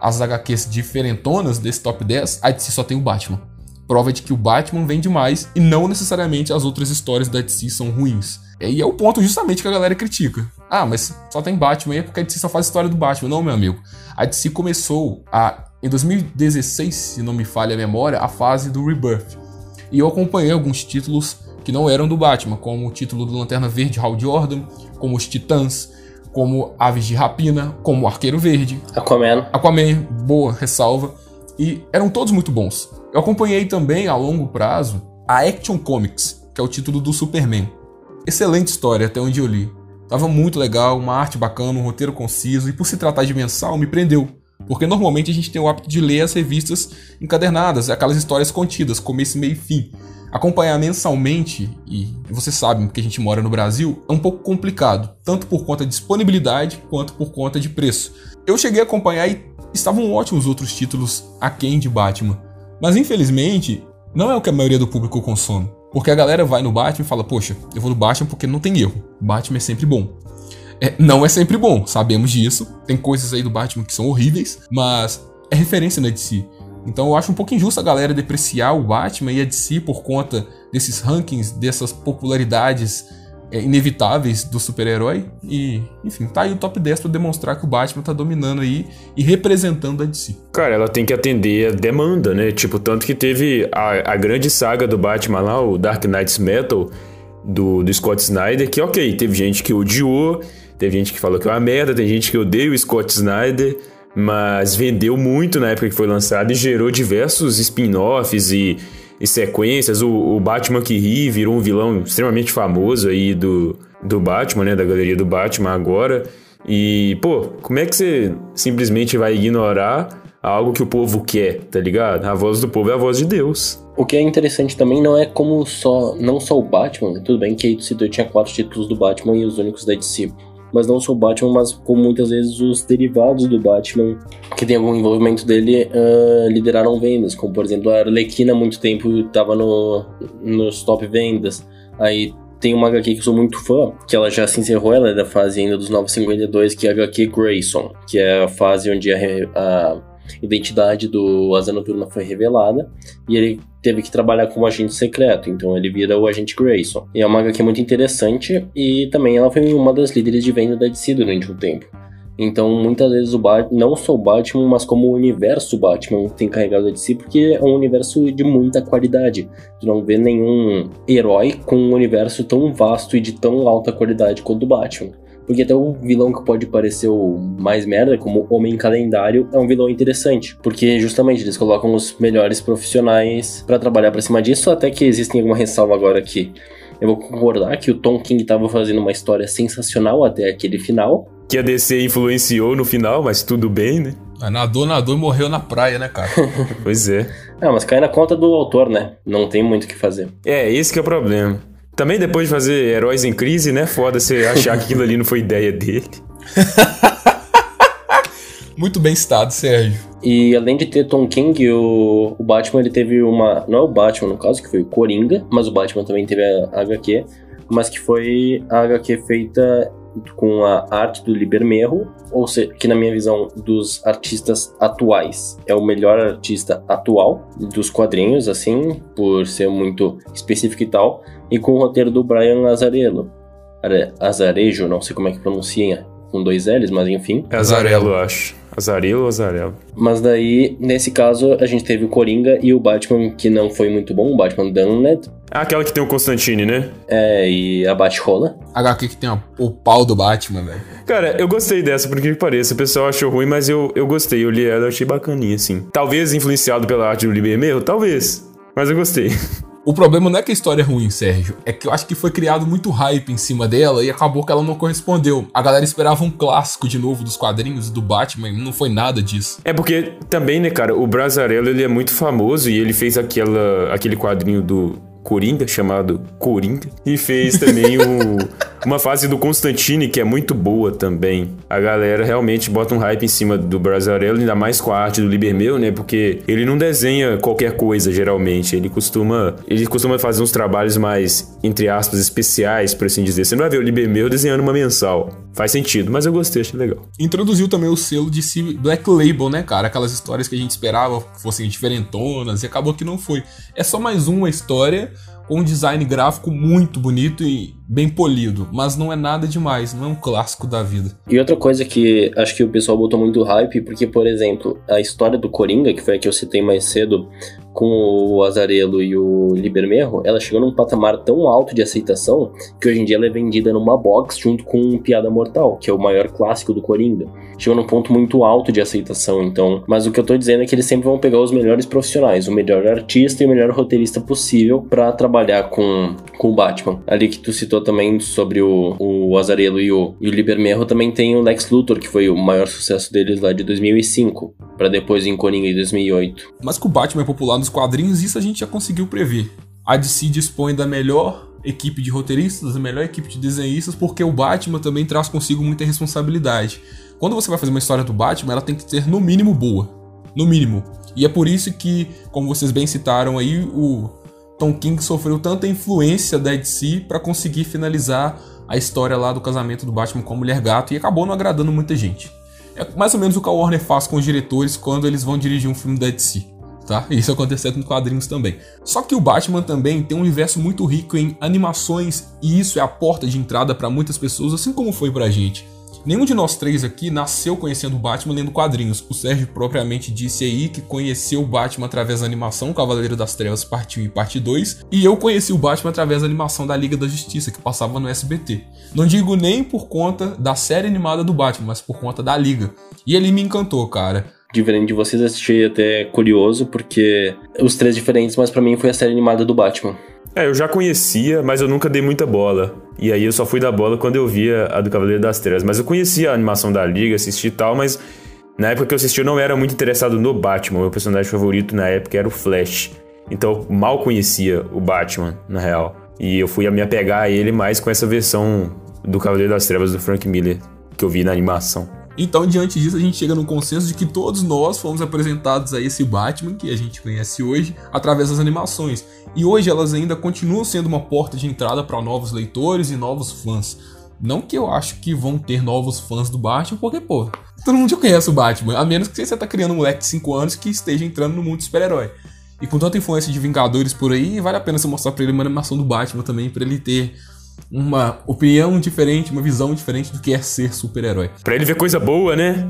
as HQs diferentonas desse top 10, a DC só tem o Batman. Prova de que o Batman vende mais e não necessariamente as outras histórias da DC são ruins. E é o ponto justamente que a galera critica. Ah, mas só tem Batman aí é porque a DC só faz história do Batman. Não, meu amigo. A DC começou a, em 2016, se não me falha a memória, a fase do Rebirth. E eu acompanhei alguns títulos que não eram do Batman, como o título do Lanterna Verde Hal Jordan, como os Titãs, como Aves de Rapina, como o Arqueiro Verde. Aquaman. Aquaman, boa ressalva. E eram todos muito bons. Eu acompanhei também, a longo prazo, a Action Comics, que é o título do Superman. Excelente história, até onde eu li. Tava muito legal, uma arte bacana, um roteiro conciso, e por se tratar de mensal, me prendeu. Porque normalmente a gente tem o hábito de ler as revistas encadernadas, aquelas histórias contidas, começo, meio e fim. Acompanhar mensalmente, e você sabe que a gente mora no Brasil, é um pouco complicado, tanto por conta de disponibilidade quanto por conta de preço. Eu cheguei a acompanhar e estavam ótimos outros títulos aquém de Batman, mas infelizmente não é o que a maioria do público consome. Porque a galera vai no Batman e fala, poxa, eu vou no Batman porque não tem erro. Batman é sempre bom. É, não é sempre bom, sabemos disso. Tem coisas aí do Batman que são horríveis, mas é referência na DC. Então eu acho um pouco injusto a galera depreciar o Batman e a DC por conta desses rankings, dessas popularidades é, inevitáveis do super-herói. E, enfim, tá aí o top 10 pra demonstrar que o Batman tá dominando aí e representando a DC. Cara, ela tem que atender a demanda, né? Tipo, tanto que teve a, a grande saga do Batman lá, o Dark Knight's Metal, do, do Scott Snyder, que ok, teve gente que odiou, teve gente que falou que é uma merda, tem gente que odeia o Scott Snyder. Mas vendeu muito na época que foi lançado e gerou diversos spin-offs e e sequências. O, o, Batman que ri virou um vilão extremamente famoso aí do, do Batman, né? Da galeria do Batman agora. E, pô, como é que você simplesmente vai ignorar algo que o povo quer, tá ligado? A voz do povo é a voz de Deus. O que é interessante também não é como só, não só o Batman, tudo bem que aí citou tinha quatro títulos do Batman e os únicos da DC mas não só o Batman, mas como muitas vezes os derivados do Batman que tem algum envolvimento dele uh, lideraram vendas, como por exemplo a Arlequina há muito tempo estava no, nos top vendas, aí tem uma HQ que eu sou muito fã, que ela já se encerrou, ela é da fase ainda dos 952, que é a HQ Grayson, que é a fase onde a, a identidade do Asa Noturna foi revelada e ele teve que trabalhar como agente secreto, então ele vira o agente Grayson. E é uma HQ muito interessante e também ela foi uma das líderes de venda da DC durante um tempo. Então, muitas vezes o Batman, não só o Batman, mas como o universo Batman tem carregado de si, porque é um universo de muita qualidade. Tu não vê nenhum herói com um universo tão vasto e de tão alta qualidade quanto o Batman. Porque até o vilão que pode parecer o mais merda, como Homem Calendário, é um vilão interessante. Porque justamente eles colocam os melhores profissionais para trabalhar para cima disso, até que existem alguma ressalva agora aqui. Eu vou concordar que o Tom King estava fazendo uma história sensacional até aquele final. Que a DC influenciou no final, mas tudo bem, né? Nadou, nadou e morreu na praia, né, cara? pois é. Ah, mas cai na conta do autor, né? Não tem muito o que fazer. É, esse que é o problema. Também depois de fazer Heróis em Crise, né? Foda você achar que aquilo ali não foi ideia dele. Muito bem citado, Sérgio. E além de ter Tom King, o, o Batman ele teve uma. Não é o Batman, no caso, que foi o Coringa, mas o Batman também teve a HQ, mas que foi a HQ feita com a arte do Libermerro, ou seja, que na minha visão dos artistas atuais é o melhor artista atual dos quadrinhos, assim, por ser muito específico e tal, e com o roteiro do Brian Azarello. Azarejo, não sei como é que pronuncia, com dois L's, mas enfim. É Azarello, acho. Azarelo ou Azarelo? Mas daí, nesse caso, a gente teve o Coringa e o Batman, que não foi muito bom, o Batman Dunled. Ah, aquela que tem o Constantine, né? É, e a Bat-Rola. HQ que tem o pau do Batman, velho. Cara, eu gostei dessa, por que pareça. O pessoal achou ruim, mas eu, eu gostei. Eu li ela, eu achei bacaninha, assim. Talvez influenciado pela arte do Libermeiro, talvez. Mas eu gostei. O problema não é que a história é ruim, Sérgio. É que eu acho que foi criado muito hype em cima dela e acabou que ela não correspondeu. A galera esperava um clássico de novo dos quadrinhos do Batman não foi nada disso. É porque também, né, cara, o Brazarello ele é muito famoso e ele fez aquela, aquele quadrinho do Coringa, chamado Coringa, e fez também o, uma fase do Constantine, que é muito boa também. A galera realmente bota um hype em cima do Brazzarello, ainda mais com a arte do Libermeu, né? Porque ele não desenha qualquer coisa, geralmente. Ele costuma, ele costuma fazer uns trabalhos mais, entre aspas, especiais, por assim dizer. Você não vai ver o Libermeu desenhando uma mensal. Faz sentido, mas eu gostei, achei legal. Introduziu também o selo de Black Label, né, cara? Aquelas histórias que a gente esperava fossem diferentonas e acabou que não foi. É só mais uma história com um design gráfico muito bonito e bem polido, mas não é nada demais, não é um clássico da vida. E outra coisa que acho que o pessoal botou muito hype, porque, por exemplo, a história do Coringa, que foi a que eu citei mais cedo, com o Azarelo e o Libermerro, ela chegou num patamar tão alto de aceitação que hoje em dia ela é vendida numa box junto com Piada Mortal, que é o maior clássico do Coringa. Chegou num ponto muito alto de aceitação, então. Mas o que eu tô dizendo é que eles sempre vão pegar os melhores profissionais, o melhor artista e o melhor roteirista possível para trabalhar com, com o Batman. Ali que tu citou também sobre o, o Azarelo e o, e o Libermerro, também tem o Lex Luthor, que foi o maior sucesso deles lá de 2005, para depois em Coringa em 2008. Mas que o Batman é popular nos quadrinhos, isso a gente já conseguiu prever. A DC dispõe da melhor equipe de roteiristas, da melhor equipe de desenhistas, porque o Batman também traz consigo muita responsabilidade. Quando você vai fazer uma história do Batman, ela tem que ser no mínimo boa. No mínimo. E é por isso que, como vocês bem citaram aí, o Tom King sofreu tanta influência da DC para conseguir finalizar a história lá do casamento do Batman com a Mulher Gato e acabou não agradando muita gente. É mais ou menos o que a Warner faz com os diretores quando eles vão dirigir um filme da DC tá? Isso aconteceu com quadrinhos também. Só que o Batman também tem um universo muito rico em animações e isso é a porta de entrada para muitas pessoas, assim como foi pra gente. Nenhum de nós três aqui nasceu conhecendo o Batman lendo quadrinhos. O Sérgio propriamente disse aí que conheceu o Batman através da animação Cavaleiro das Trevas Parte 1 e Parte 2. E eu conheci o Batman através da animação da Liga da Justiça, que passava no SBT. Não digo nem por conta da série animada do Batman, mas por conta da Liga. E ele me encantou, cara diferente de vocês, achei até curioso, porque os três diferentes, mas para mim foi a série animada do Batman. É, eu já conhecia, mas eu nunca dei muita bola. E aí eu só fui dar bola quando eu via a do Cavaleiro das Trevas. Mas eu conhecia a animação da Liga, assisti e tal, mas na época que eu assisti eu não era muito interessado no Batman. Meu personagem favorito na época era o Flash. Então eu mal conhecia o Batman, na real. E eu fui me apegar a ele mais com essa versão do Cavaleiro das Trevas do Frank Miller que eu vi na animação. Então, diante disso, a gente chega no consenso de que todos nós fomos apresentados a esse Batman que a gente conhece hoje através das animações. E hoje elas ainda continuam sendo uma porta de entrada para novos leitores e novos fãs. Não que eu acho que vão ter novos fãs do Batman, porque, pô, todo mundo já conhece o Batman, a menos que você tá criando um moleque de 5 anos que esteja entrando no mundo super-herói. E com tanta influência de Vingadores por aí, vale a pena você mostrar pra ele uma animação do Batman também, para ele ter uma opinião diferente, uma visão diferente do que é ser super-herói. Pra ele ver coisa boa, né?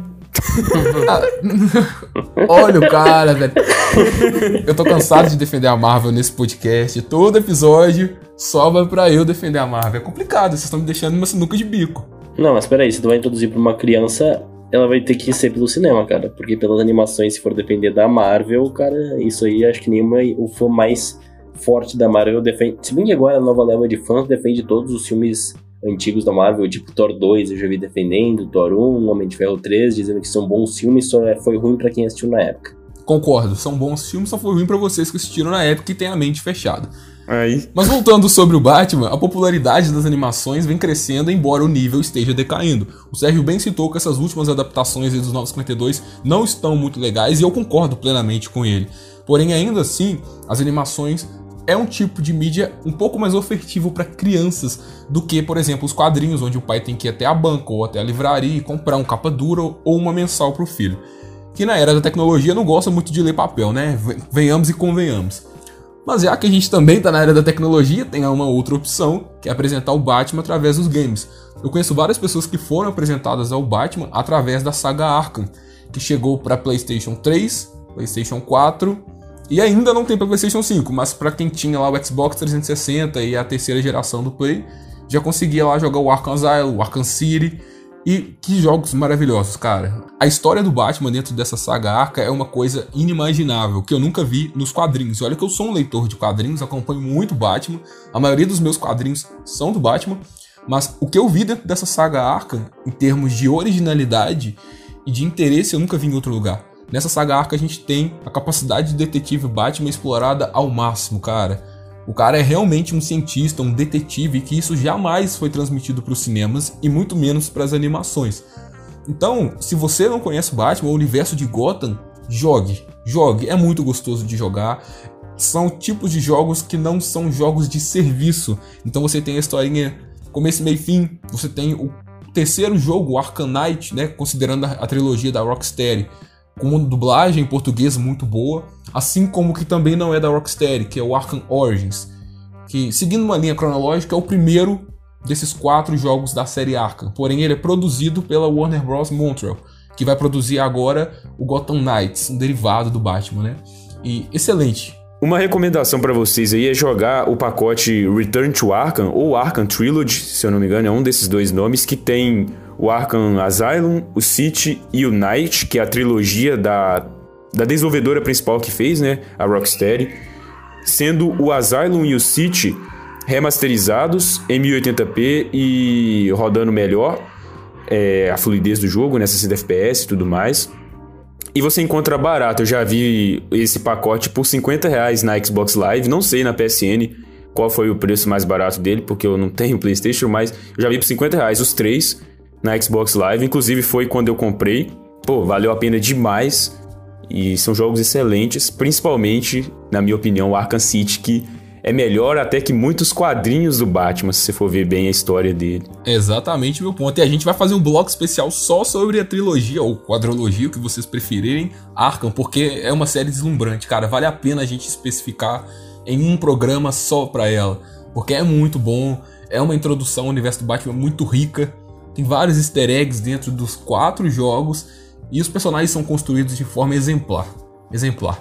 Olha o cara, velho. Eu tô cansado de defender a Marvel nesse podcast. Todo episódio sobra pra eu defender a Marvel. É complicado, vocês estão me deixando numa sinuca de bico. Não, mas peraí, se tu vai introduzir pra uma criança, ela vai ter que ser pelo cinema, cara. Porque pelas animações, se for depender da Marvel, cara, isso aí acho que nenhuma o fã mais forte da Marvel defende. Se bem que agora a nova leva de fãs defende todos os filmes antigos da Marvel, tipo Thor 2, eu já vi defendendo, Thor 1, Homem de Ferro 3, dizendo que são bons filmes, só é, foi ruim para quem assistiu na época. Concordo, são bons filmes, só foi ruim para vocês que assistiram na época e têm a mente fechada. Aí. Mas voltando sobre o Batman, a popularidade das animações vem crescendo, embora o nível esteja decaindo. O Sérgio bem citou que essas últimas adaptações dos 952 não estão muito legais e eu concordo plenamente com ele. Porém, ainda assim, as animações é um tipo de mídia um pouco mais ofertivo para crianças do que, por exemplo, os quadrinhos, onde o pai tem que ir até a banca ou até a livraria e comprar um capa dura ou uma mensal para o filho. Que na era da tecnologia não gosta muito de ler papel, né? Venhamos e convenhamos. Mas já que a gente também está na era da tecnologia, tem uma outra opção, que é apresentar o Batman através dos games. Eu conheço várias pessoas que foram apresentadas ao Batman através da saga Arkham, que chegou para PlayStation 3, PlayStation 4 e ainda não tem para PlayStation 5, mas para quem tinha lá o Xbox 360 e a terceira geração do Play, já conseguia lá jogar o Arkham Asylum, o Arkham City. E que jogos maravilhosos, cara. A história do Batman dentro dessa saga Arca é uma coisa inimaginável, que eu nunca vi nos quadrinhos. E olha que eu sou um leitor de quadrinhos, acompanho muito Batman. A maioria dos meus quadrinhos são do Batman. Mas o que eu vi dentro dessa saga Arca, em termos de originalidade e de interesse, eu nunca vi em outro lugar. Nessa saga Arca a gente tem a capacidade de detetive Batman explorada ao máximo, cara. O cara é realmente um cientista, um detetive, que isso jamais foi transmitido para os cinemas e muito menos para as animações. Então, se você não conhece Batman, o universo de Gotham, jogue, jogue, é muito gostoso de jogar. São tipos de jogos que não são jogos de serviço. Então você tem a historinha começo, meio fim. Você tem o terceiro jogo, Arkham Knight, né, considerando a, a trilogia da Rocksteady com uma dublagem em português muito boa, assim como que também não é da Rocksteady, que é o Arkham Origins, que seguindo uma linha cronológica é o primeiro desses quatro jogos da série Arkham, porém ele é produzido pela Warner Bros. Montreal, que vai produzir agora o Gotham Knights, um derivado do Batman, né? E excelente. Uma recomendação para vocês aí é jogar o pacote Return to Arkham ou Arkham Trilogy, se eu não me engano, é um desses dois nomes que tem o Arkham Asylum, o City e o Night, que é a trilogia da, da desenvolvedora principal que fez, né? A Rocksteady. Sendo o Asylum e o City remasterizados em 1080p e rodando melhor é, a fluidez do jogo, né? 60 FPS e tudo mais. E você encontra barato. Eu já vi esse pacote por 50 reais na Xbox Live. Não sei na PSN qual foi o preço mais barato dele, porque eu não tenho PlayStation, mas eu já vi por 50 reais os três na Xbox Live. Inclusive foi quando eu comprei. Pô, valeu a pena demais. E são jogos excelentes, principalmente, na minha opinião, Arkham City, que é melhor até que muitos quadrinhos do Batman, se você for ver bem a história dele. exatamente meu ponto. E a gente vai fazer um bloco especial só sobre a trilogia, ou quadrologia, o que vocês preferirem, Arkham, porque é uma série deslumbrante, cara. Vale a pena a gente especificar em um programa só pra ela, porque é muito bom, é uma introdução ao universo do Batman muito rica. Tem vários easter eggs dentro dos quatro jogos e os personagens são construídos de forma exemplar. Exemplar.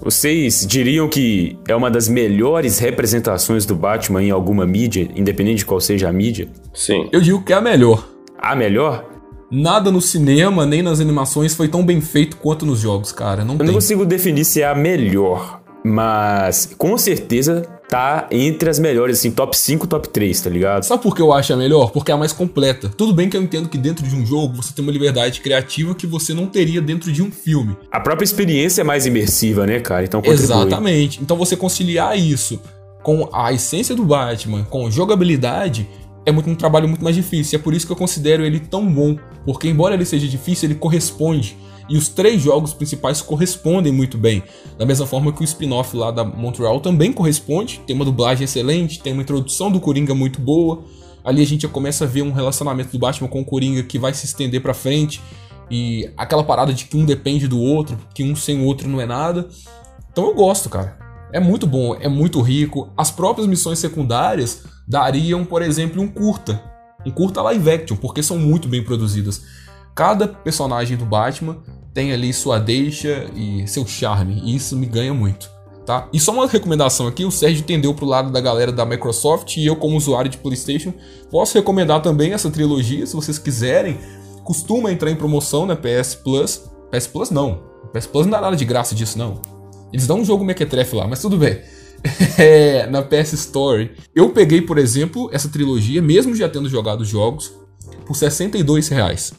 Vocês diriam que é uma das melhores representações do Batman em alguma mídia, independente de qual seja a mídia? Sim. Eu digo que é a melhor. A melhor? Nada no cinema nem nas animações foi tão bem feito quanto nos jogos, cara. Não Eu tem. não consigo definir se é a melhor, mas com certeza tá entre as melhores, assim, top 5, top 3, tá ligado? Sabe por que eu acho a melhor? Porque é a mais completa. Tudo bem que eu entendo que dentro de um jogo você tem uma liberdade criativa que você não teria dentro de um filme. A própria experiência é mais imersiva, né, cara? Então contribui. Exatamente. Então você conciliar isso com a essência do Batman, com jogabilidade, é muito, um trabalho muito mais difícil. E é por isso que eu considero ele tão bom. Porque embora ele seja difícil, ele corresponde. E os três jogos principais correspondem muito bem. Da mesma forma que o spin-off lá da Montreal também corresponde. Tem uma dublagem excelente, tem uma introdução do Coringa muito boa. Ali a gente já começa a ver um relacionamento do Batman com o Coringa que vai se estender pra frente. E aquela parada de que um depende do outro, que um sem o outro não é nada. Então eu gosto, cara. É muito bom, é muito rico. As próprias missões secundárias dariam, por exemplo, um curta. Um curta live action, porque são muito bem produzidas. Cada personagem do Batman tem ali sua deixa e seu charme, e isso me ganha muito. Tá? E só uma recomendação aqui, o Sérgio tendeu pro lado da galera da Microsoft e eu como usuário de PlayStation posso recomendar também essa trilogia, se vocês quiserem. Costuma entrar em promoção na PS Plus. PS Plus não. PS Plus não dá nada de graça disso não. Eles dão um jogo mequetrefe lá, mas tudo bem. É, na PS Store. Eu peguei, por exemplo, essa trilogia, mesmo já tendo jogado jogos, por 62 reais.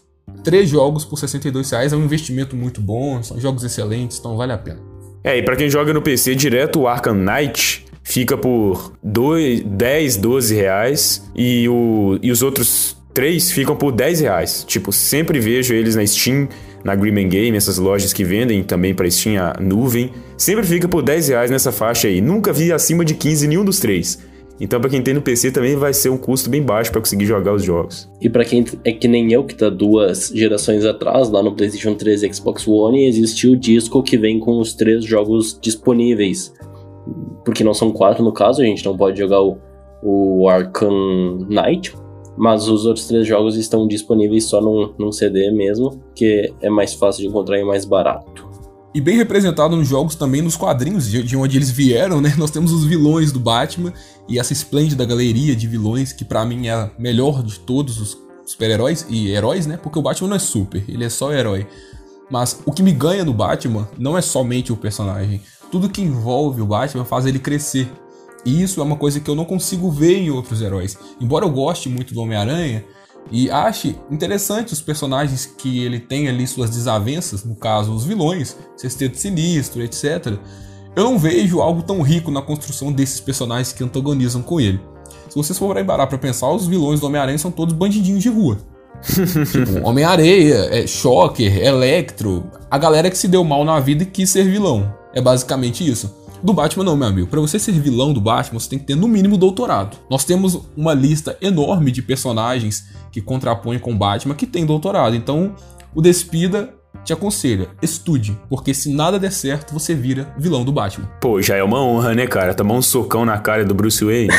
Três jogos por 62 reais é um investimento muito bom, são jogos excelentes, então vale a pena. É, e pra quem joga no PC direto, o Arkham Knight fica por 2, 10, 12 reais e, o, e os outros três ficam por 10 reais. Tipo, sempre vejo eles na Steam na Green Game, essas lojas que vendem também para Steam a nuvem, sempre fica por 10 reais nessa faixa aí. Nunca vi acima de 15 nenhum dos três. Então, para quem tem no PC também vai ser um custo bem baixo para conseguir jogar os jogos. E para quem é que nem eu, que tá duas gerações atrás, lá no PlayStation 3 e Xbox One, existe o disco que vem com os três jogos disponíveis. Porque não são quatro no caso, a gente não pode jogar o, o Arkham Knight, mas os outros três jogos estão disponíveis só num, num CD mesmo, que é mais fácil de encontrar e mais barato. E bem representado nos jogos também nos quadrinhos de, de onde eles vieram, né? Nós temos os vilões do Batman e essa esplêndida galeria de vilões que para mim é a melhor de todos os super-heróis e heróis, né? Porque o Batman não é super, ele é só herói. Mas o que me ganha no Batman não é somente o personagem. Tudo que envolve o Batman faz ele crescer. E isso é uma coisa que eu não consigo ver em outros heróis. Embora eu goste muito do Homem-Aranha e ache interessante os personagens que ele tem ali suas desavenças, no caso os vilões, Sexteto Sinistro, etc. Eu não vejo algo tão rico na construção desses personagens que antagonizam com ele. Se vocês forem parar pra pensar, os vilões do Homem-Aranha são todos bandidinhos de rua. tipo, Homem-Areia, é, Shocker, Electro, a galera que se deu mal na vida e quis ser vilão. É basicamente isso. Do Batman não, meu amigo. Para você ser vilão do Batman, você tem que ter no mínimo doutorado. Nós temos uma lista enorme de personagens que contrapõem com o Batman que tem doutorado. Então, o Despida te aconselha, estude, porque se nada der certo, você vira vilão do Batman. Pô, já é uma honra, né, cara? Tomar um socão na cara do Bruce Wayne.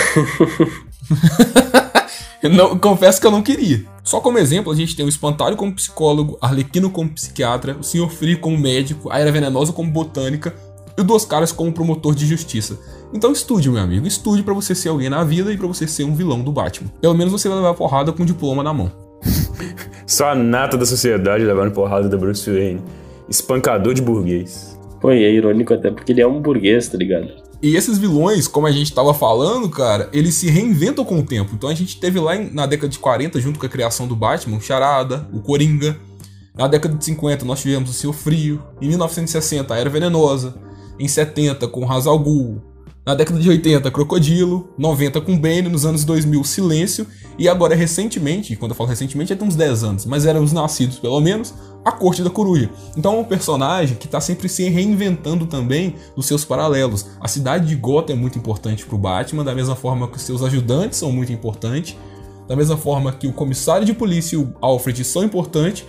não, confesso que eu não queria. Só como exemplo, a gente tem o Espantalho como psicólogo, Arlequino como psiquiatra, o Sr. Free como médico, a Era Venenosa como botânica, e Duas Caras como promotor de justiça. Então estude, meu amigo, estude para você ser alguém na vida e para você ser um vilão do Batman. Pelo menos você vai levar porrada com um diploma na mão. Só a nata da sociedade levando porrada da Bruce Wayne. Espancador de burguês. Pô, e é irônico até porque ele é um burguês, tá ligado? E esses vilões, como a gente tava falando, cara, eles se reinventam com o tempo. Então a gente teve lá na década de 40, junto com a criação do Batman, o Charada, o Coringa. Na década de 50 nós tivemos o Seu Frio. Em 1960 a Era Venenosa em 70 com Hazal Ghul, na década de 80 Crocodilo, 90 com Bane, nos anos 2000 Silêncio e agora recentemente, quando eu falo recentemente é tem uns 10 anos, mas éramos nascidos pelo menos, a Corte da Coruja. Então é um personagem que está sempre se reinventando também nos seus paralelos. A cidade de Gotham é muito importante para o Batman, da mesma forma que os seus ajudantes são muito importantes, da mesma forma que o comissário de polícia e o Alfred são importantes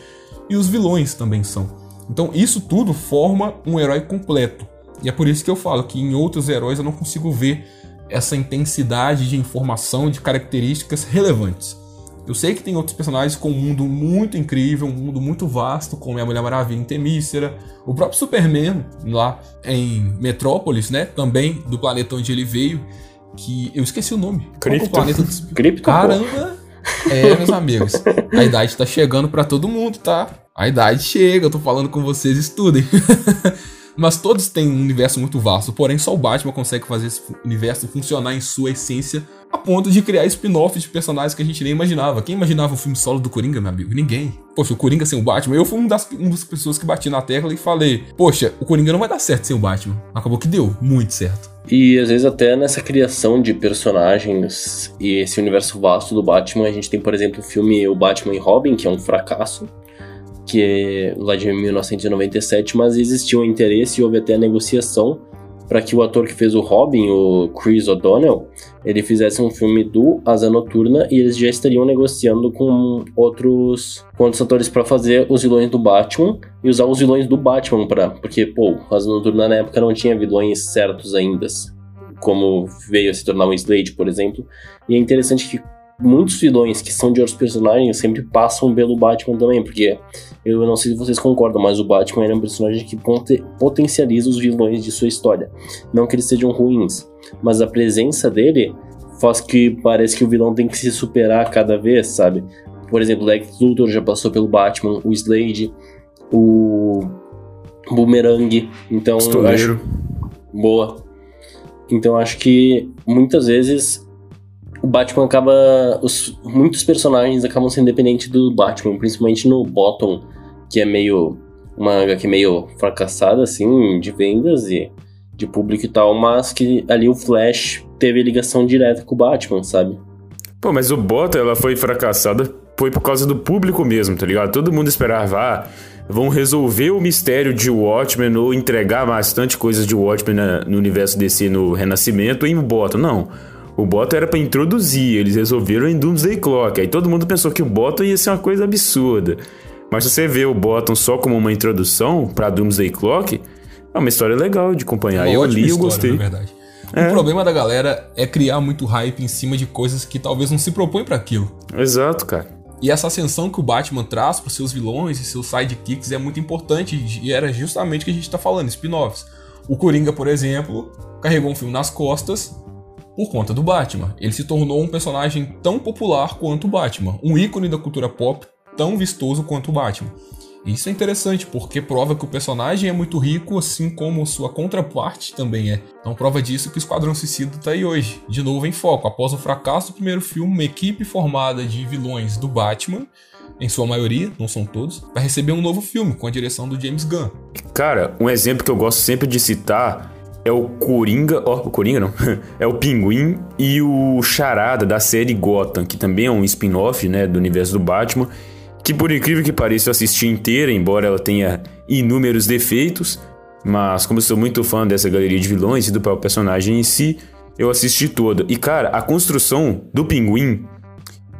e os vilões também são. Então isso tudo forma um herói completo. E é por isso que eu falo que em outros heróis eu não consigo ver essa intensidade de informação, de características relevantes. Eu sei que tem outros personagens com um mundo muito incrível, um mundo muito vasto, como é a Mulher Maravilha em Temícera, o próprio Superman lá em Metrópolis, né? Também do planeta onde ele veio, que eu esqueci o nome. Cripto. Qual é o planeta do... Cripto. Caramba! É, meus amigos. A idade tá chegando para todo mundo, tá? A idade chega, eu tô falando com vocês, estudem. Mas todos têm um universo muito vasto, porém só o Batman consegue fazer esse universo funcionar em sua essência a ponto de criar spin-offs de personagens que a gente nem imaginava. Quem imaginava o filme solo do Coringa, meu amigo? Ninguém. Poxa, o Coringa sem o Batman. Eu fui das, uma das pessoas que bati na tecla e falei: Poxa, o Coringa não vai dar certo sem o Batman. Acabou que deu, muito certo. E às vezes até nessa criação de personagens e esse universo vasto do Batman, a gente tem, por exemplo, o filme O Batman e Robin, que é um fracasso que é lá de 1997, mas existiu interesse e houve até negociação para que o ator que fez o Robin, o Chris O'Donnell, ele fizesse um filme do Asa Noturna e eles já estariam negociando com outros, com outros atores para fazer os vilões do Batman e usar os vilões do Batman para, porque pô, Asa Noturna na época não tinha vilões certos ainda, como veio a se tornar um Slade, por exemplo. E é interessante que muitos vilões que são de outros personagens sempre passam pelo Batman também, porque eu não sei se vocês concordam, mas o Batman é um personagem que potencializa os vilões de sua história. Não que eles sejam ruins, mas a presença dele faz que parece que o vilão tem que se superar cada vez, sabe? Por exemplo, o Lex Luthor já passou pelo Batman, o Slade, o Boomerang, então Estoleiro. acho... boa. Então acho que muitas vezes o Batman acaba. Os, muitos personagens acabam sendo dependentes do Batman, principalmente no Bottom, que é meio. Uma HQ meio fracassada, assim, de vendas e de público e tal, mas que ali o Flash teve ligação direta com o Batman, sabe? Pô, mas o Bottom, ela foi fracassada, foi por causa do público mesmo, tá ligado? Todo mundo esperava, ah, vão resolver o mistério de Watchmen ou entregar bastante coisas de Watchmen na, no universo DC no Renascimento em Bottom. Não. O Bottom era para introduzir, eles resolveram em Doomsday Clock. Aí todo mundo pensou que o Bottom ia ser uma coisa absurda. Mas se você vê o Bottom só como uma introdução para Doomsday Clock, é uma história legal de acompanhar. Uma eu li e gostei. É. O problema da galera é criar muito hype em cima de coisas que talvez não se propõem para aquilo. Exato, cara. E essa ascensão que o Batman traz para seus vilões e seus sidekicks é muito importante e era justamente o que a gente tá falando, spin-offs. O Coringa, por exemplo, carregou um filme nas costas por conta do Batman. Ele se tornou um personagem tão popular quanto o Batman, um ícone da cultura pop tão vistoso quanto o Batman. Isso é interessante porque prova que o personagem é muito rico, assim como sua contraparte também é. Então prova disso que o Esquadrão Suicida está aí hoje, de novo em foco. Após o fracasso do primeiro filme, uma equipe formada de vilões do Batman, em sua maioria, não são todos, vai receber um novo filme com a direção do James Gunn. Cara, um exemplo que eu gosto sempre de citar é o Coringa, ó, o Coringa não, é o Pinguim e o Charada da série Gotham, que também é um spin-off, né, do universo do Batman, que por incrível que pareça eu assisti inteira, embora ela tenha inúmeros defeitos, mas como eu sou muito fã dessa galeria de vilões e do próprio personagem em si, eu assisti toda. E cara, a construção do Pinguim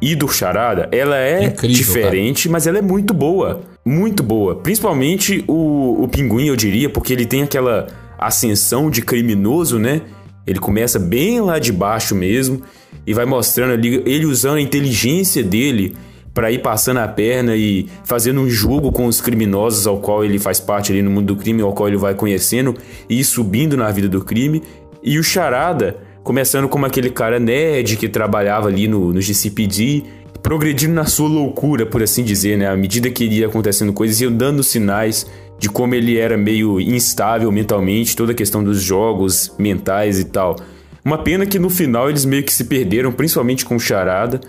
e do Charada, ela é Incrível, diferente, mas ela é muito boa. Muito boa. Principalmente o, o Pinguim, eu diria, porque ele tem aquela ascensão de criminoso, né? Ele começa bem lá de baixo mesmo e vai mostrando ali ele usando a inteligência dele para ir passando a perna e fazendo um jogo com os criminosos ao qual ele faz parte ali no mundo do crime, ao qual ele vai conhecendo e ir subindo na vida do crime. E o Charada, começando como aquele cara nerd que trabalhava ali no, no GCPD, progredindo na sua loucura, por assim dizer, né? À medida que iria acontecendo coisas, iam dando sinais de como ele era meio instável mentalmente, toda a questão dos jogos mentais e tal. Uma pena que no final eles meio que se perderam, principalmente com o Charada.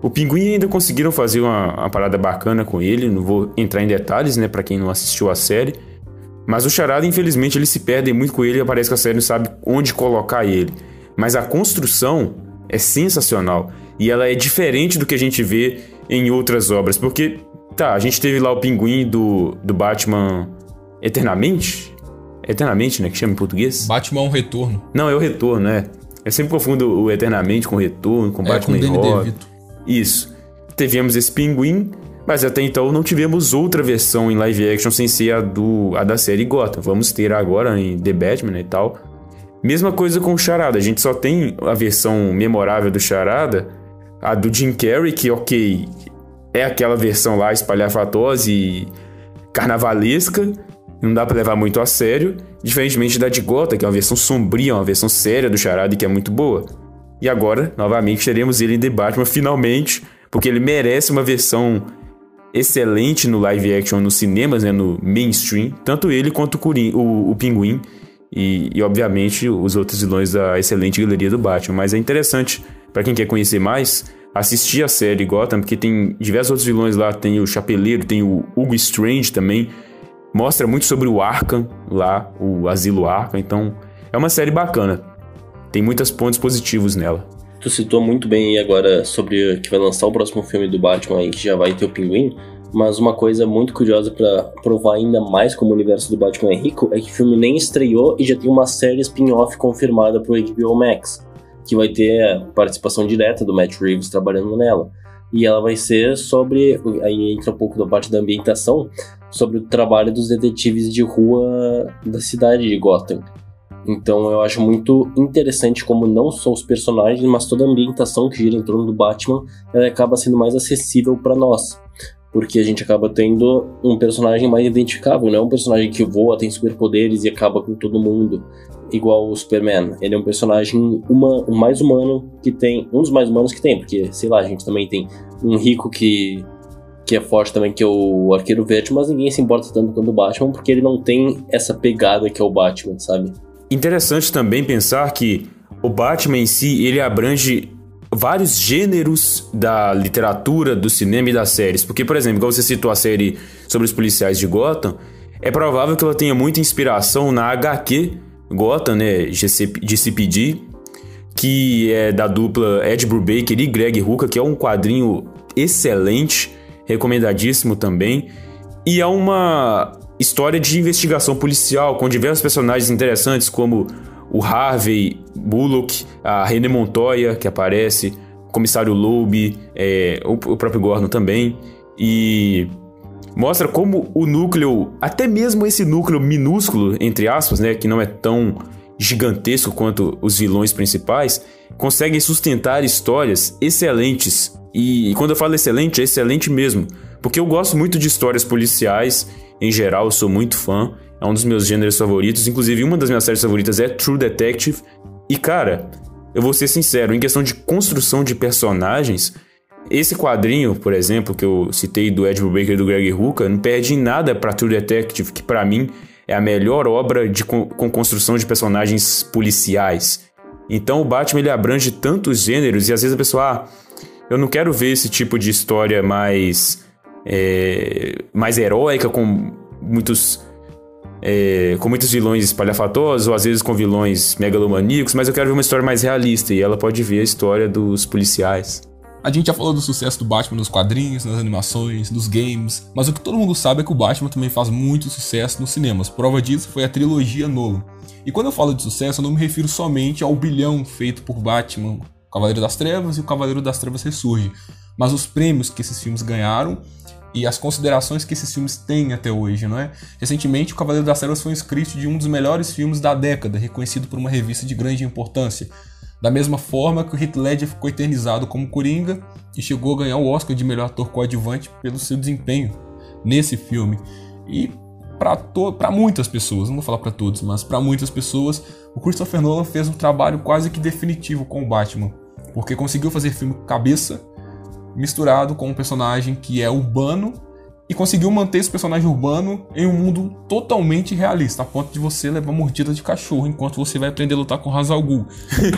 O Pinguim ainda conseguiram fazer uma, uma parada bacana com ele, não vou entrar em detalhes, né, para quem não assistiu a série. Mas o Charada, infelizmente, eles se perdem muito com ele e parece que a série não sabe onde colocar ele. Mas a construção é sensacional e ela é diferente do que a gente vê em outras obras, porque tá, a gente teve lá o Pinguim do, do Batman Eternamente? Eternamente, né? Que chama em português? Batman é um retorno. Não, é o Retorno, né? Eu sempre confundo o Eternamente com o Retorno, com É, Batman com e Robin. Isso. Tivemos esse Pinguim, mas até então não tivemos outra versão em live action sem ser a, do, a da série Gotham. Vamos ter agora em The Batman e tal. Mesma coisa com o Charada. A gente só tem a versão memorável do Charada, a do Jim Carrey, que, ok, é aquela versão lá espalhafatosa e carnavalesca, não dá pra levar muito a sério, diferentemente da de Gotham, que é uma versão sombria, uma versão séria do Charada e que é muito boa. E agora, novamente, teremos ele em The Batman, finalmente, porque ele merece uma versão excelente no live action nos cinemas, né, no mainstream, tanto ele quanto o, o, o Pinguim e, e, obviamente, os outros vilões da excelente galeria do Batman. Mas é interessante, pra quem quer conhecer mais, assistir a série Gotham, porque tem diversos outros vilões lá, tem o Chapeleiro, tem o Hugo Strange também, mostra muito sobre o Arkham lá, o Asilo Arkham, então é uma série bacana. Tem muitos pontos positivos nela. Tu citou muito bem agora sobre que vai lançar o próximo filme do Batman aí, que já vai ter o Pinguim. Mas uma coisa muito curiosa para provar ainda mais como o universo do Batman é rico é que o filme nem estreou e já tem uma série spin-off confirmada pro HBO Max, que vai ter a participação direta do Matt Reeves trabalhando nela. E ela vai ser sobre. Aí entra um pouco da parte da ambientação, sobre o trabalho dos detetives de rua da cidade de Gotham. Então eu acho muito interessante como não só os personagens, mas toda a ambientação que gira em torno do Batman, ela acaba sendo mais acessível para nós. Porque a gente acaba tendo um personagem mais identificável, não é um personagem que voa, tem superpoderes e acaba com todo mundo, igual o Superman. Ele é um personagem uma, mais humano que tem, um dos mais humanos que tem, porque, sei lá, a gente também tem um rico que que é forte também, que é o Arqueiro Verde, mas ninguém se importa tanto quanto o Batman, porque ele não tem essa pegada que é o Batman, sabe? Interessante também pensar que o Batman em si, ele abrange vários gêneros da literatura, do cinema e das séries. Porque, por exemplo, igual você citou a série sobre os policiais de Gotham, é provável que ela tenha muita inspiração na HQ Gotham, né, GCPD, que é da dupla Ed Brubaker e Greg Rucka, que é um quadrinho excelente, recomendadíssimo também. E é uma história de investigação policial com diversos personagens interessantes como o Harvey Bullock, a René Montoya que aparece, o comissário Loeb, é, o, próprio Gordon também e mostra como o núcleo, até mesmo esse núcleo minúsculo entre aspas, né, que não é tão gigantesco quanto os vilões principais, conseguem sustentar histórias excelentes. E quando eu falo excelente, é excelente mesmo, porque eu gosto muito de histórias policiais em geral, eu sou muito fã. É um dos meus gêneros favoritos. Inclusive, uma das minhas séries favoritas é True Detective. E, cara, eu vou ser sincero, em questão de construção de personagens, esse quadrinho, por exemplo, que eu citei do Ed Brubaker e do Greg Rucka, não perde em nada para True Detective, que para mim é a melhor obra de, com, com, construção de personagens policiais. Então o Batman ele abrange tantos gêneros e às vezes a pessoa, ah, eu não quero ver esse tipo de história mais é, mais heróica, com muitos. É, com muitos vilões espalhafatosos, ou às vezes com vilões megalomaníacos, mas eu quero ver uma história mais realista, e ela pode ver a história dos policiais. A gente já falou do sucesso do Batman nos quadrinhos, nas animações, nos games, mas o que todo mundo sabe é que o Batman também faz muito sucesso nos cinemas. Prova disso foi a trilogia Nolan. E quando eu falo de sucesso, eu não me refiro somente ao bilhão feito por Batman, Cavaleiro das Trevas e o Cavaleiro das Trevas Ressurge, mas os prêmios que esses filmes ganharam e as considerações que esses filmes têm até hoje, não é? Recentemente, O Cavaleiro das Trevas foi inscrito de um dos melhores filmes da década, reconhecido por uma revista de grande importância. Da mesma forma que o Heath Ledger ficou eternizado como Coringa e chegou a ganhar o Oscar de melhor ator coadjuvante pelo seu desempenho nesse filme. E para muitas pessoas, não vou falar para todos, mas para muitas pessoas, o Christopher Nolan fez um trabalho quase que definitivo com o Batman, porque conseguiu fazer filme cabeça, misturado com um personagem que é urbano e conseguiu manter esse personagem urbano em um mundo totalmente realista, a ponto de você levar mordida de cachorro enquanto você vai aprender a lutar com Hazal Ghul.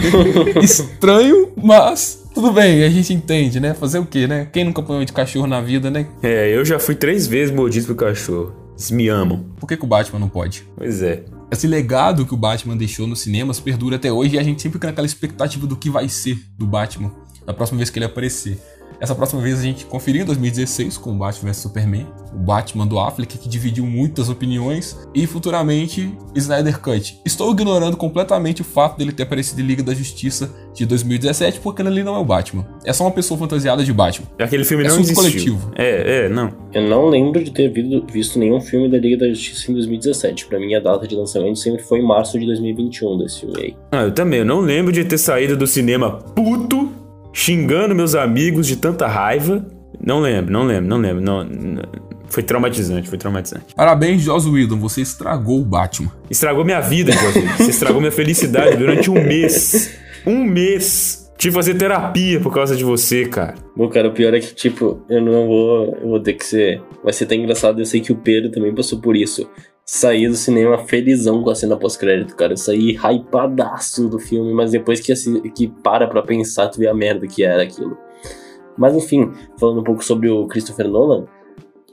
Estranho, mas tudo bem, a gente entende, né? Fazer o quê, né? Quem nunca apanhou de cachorro na vida, né? É, eu já fui três vezes mordido por cachorro. Eles me amam. Por que, que o Batman não pode? Pois é. Esse legado que o Batman deixou nos cinemas perdura até hoje e a gente sempre fica naquela expectativa do que vai ser do Batman da próxima vez que ele aparecer. Essa próxima vez a gente conferiu em 2016 com o Batman vs Superman, o Batman do Affleck, que dividiu muitas opiniões, e futuramente Snyder Cut. Estou ignorando completamente o fato dele ter aparecido em Liga da Justiça de 2017, porque ele não é o Batman. É só uma pessoa fantasiada de Batman. Aquele filme é não existiu. coletivo. É, é, não. Eu não lembro de ter visto nenhum filme da Liga da Justiça em 2017. Para mim, a data de lançamento sempre foi em março de 2021 desse filme aí. Ah, eu também. Eu não lembro de ter saído do cinema puto xingando meus amigos de tanta raiva. Não lembro, não lembro, não lembro. Não, não, foi traumatizante, foi traumatizante. Parabéns, Joss Whedon, você estragou o Batman. Estragou minha vida, Joss Whedon. Você estragou minha felicidade durante um mês. Um mês. Tive que fazer terapia por causa de você, cara. Bom, cara, o pior é que, tipo, eu não vou. Eu vou ter que ser. Vai ser tão engraçado. Eu sei que o Pedro também passou por isso saí do cinema felizão com a cena pós-crédito, cara. Eu saí hypadaço do filme, mas depois que, que para pra pensar, tu vê a merda que era aquilo. Mas enfim, falando um pouco sobre o Christopher Nolan,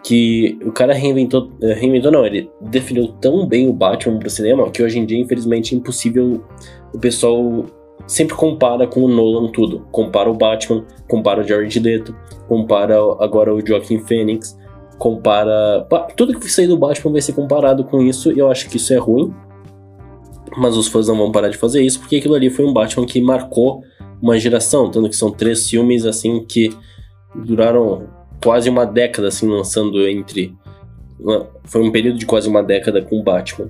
que o cara reinventou, eh, reinventou não, ele definiu tão bem o Batman pro cinema que hoje em dia, infelizmente, é impossível o pessoal sempre compara com o Nolan tudo. Compara o Batman, compara o Jared Leto, compara agora o Joaquin Phoenix, compara. Tudo que sair do Batman vai ser comparado com isso, e eu acho que isso é ruim. Mas os fãs não vão parar de fazer isso, porque aquilo ali foi um Batman que marcou uma geração, tanto que são três filmes assim que duraram quase uma década assim lançando entre foi um período de quase uma década com Batman.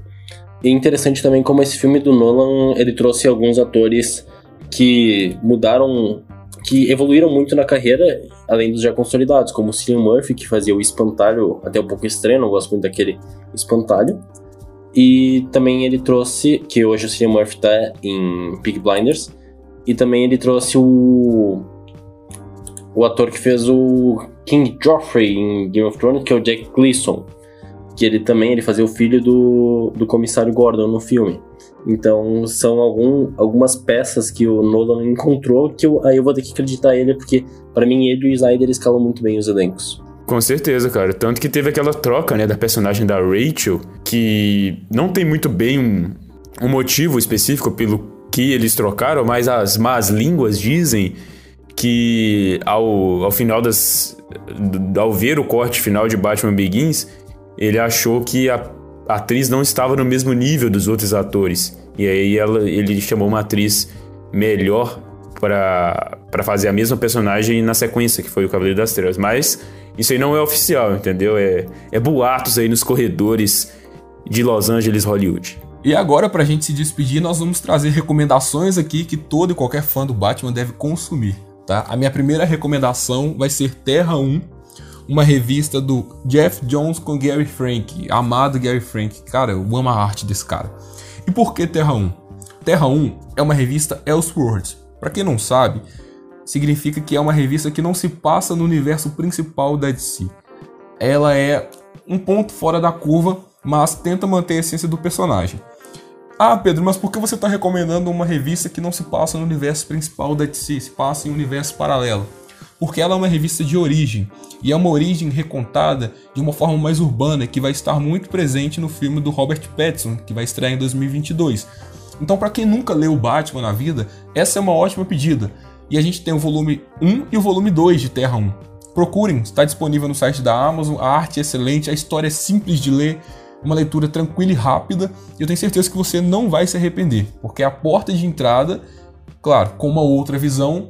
E é interessante também como esse filme do Nolan, ele trouxe alguns atores que mudaram, que evoluíram muito na carreira, além dos já consolidados, como o Cillian Murphy, que fazia o Espantalho, até um pouco estranho, não gosto muito daquele Espantalho. E também ele trouxe, que hoje o Cillian Murphy tá em Pig Blinders, e também ele trouxe o o ator que fez o King Joffrey em Game of Thrones, que é o Jack Gleeson que ele também ele fazia o filho do, do comissário Gordon no filme. Então são algum, algumas peças que o Nolan encontrou que eu, aí eu vou ter que acreditar ele, porque para mim ele e o Snyder escalam muito bem os elencos. Com certeza, cara. Tanto que teve aquela troca, né, da personagem da Rachel, que não tem muito bem um, um motivo específico pelo que eles trocaram, mas as más línguas dizem que ao, ao final das. ao ver o corte final de Batman Begins, ele achou que a atriz não estava no mesmo nível dos outros atores. E aí ela, ele chamou uma atriz melhor para fazer a mesma personagem na sequência, que foi o Cavaleiro das Trevas. Mas isso aí não é oficial, entendeu? É, é boatos aí nos corredores de Los Angeles, Hollywood. E agora, pra gente se despedir, nós vamos trazer recomendações aqui que todo e qualquer fã do Batman deve consumir, tá? A minha primeira recomendação vai ser Terra 1, uma revista do Jeff Jones com Gary Frank, amado Gary Frank. Cara, eu amo a arte desse cara. E por que Terra 1? Terra 1 é uma revista Elseworlds. Para quem não sabe, significa que é uma revista que não se passa no universo principal da DC. Ela é um ponto fora da curva, mas tenta manter a essência do personagem. Ah, Pedro, mas por que você está recomendando uma revista que não se passa no universo principal da DC, se passa em um universo paralelo? Porque ela é uma revista de origem, e é uma origem recontada de uma forma mais urbana que vai estar muito presente no filme do Robert Pattinson, que vai estrear em 2022. Então, para quem nunca leu Batman na vida, essa é uma ótima pedida. E a gente tem o volume 1 e o volume 2 de Terra 1. Procurem, está disponível no site da Amazon, a arte é excelente, a história é simples de ler, uma leitura tranquila e rápida, e eu tenho certeza que você não vai se arrepender, porque é a porta de entrada, claro, com uma outra visão,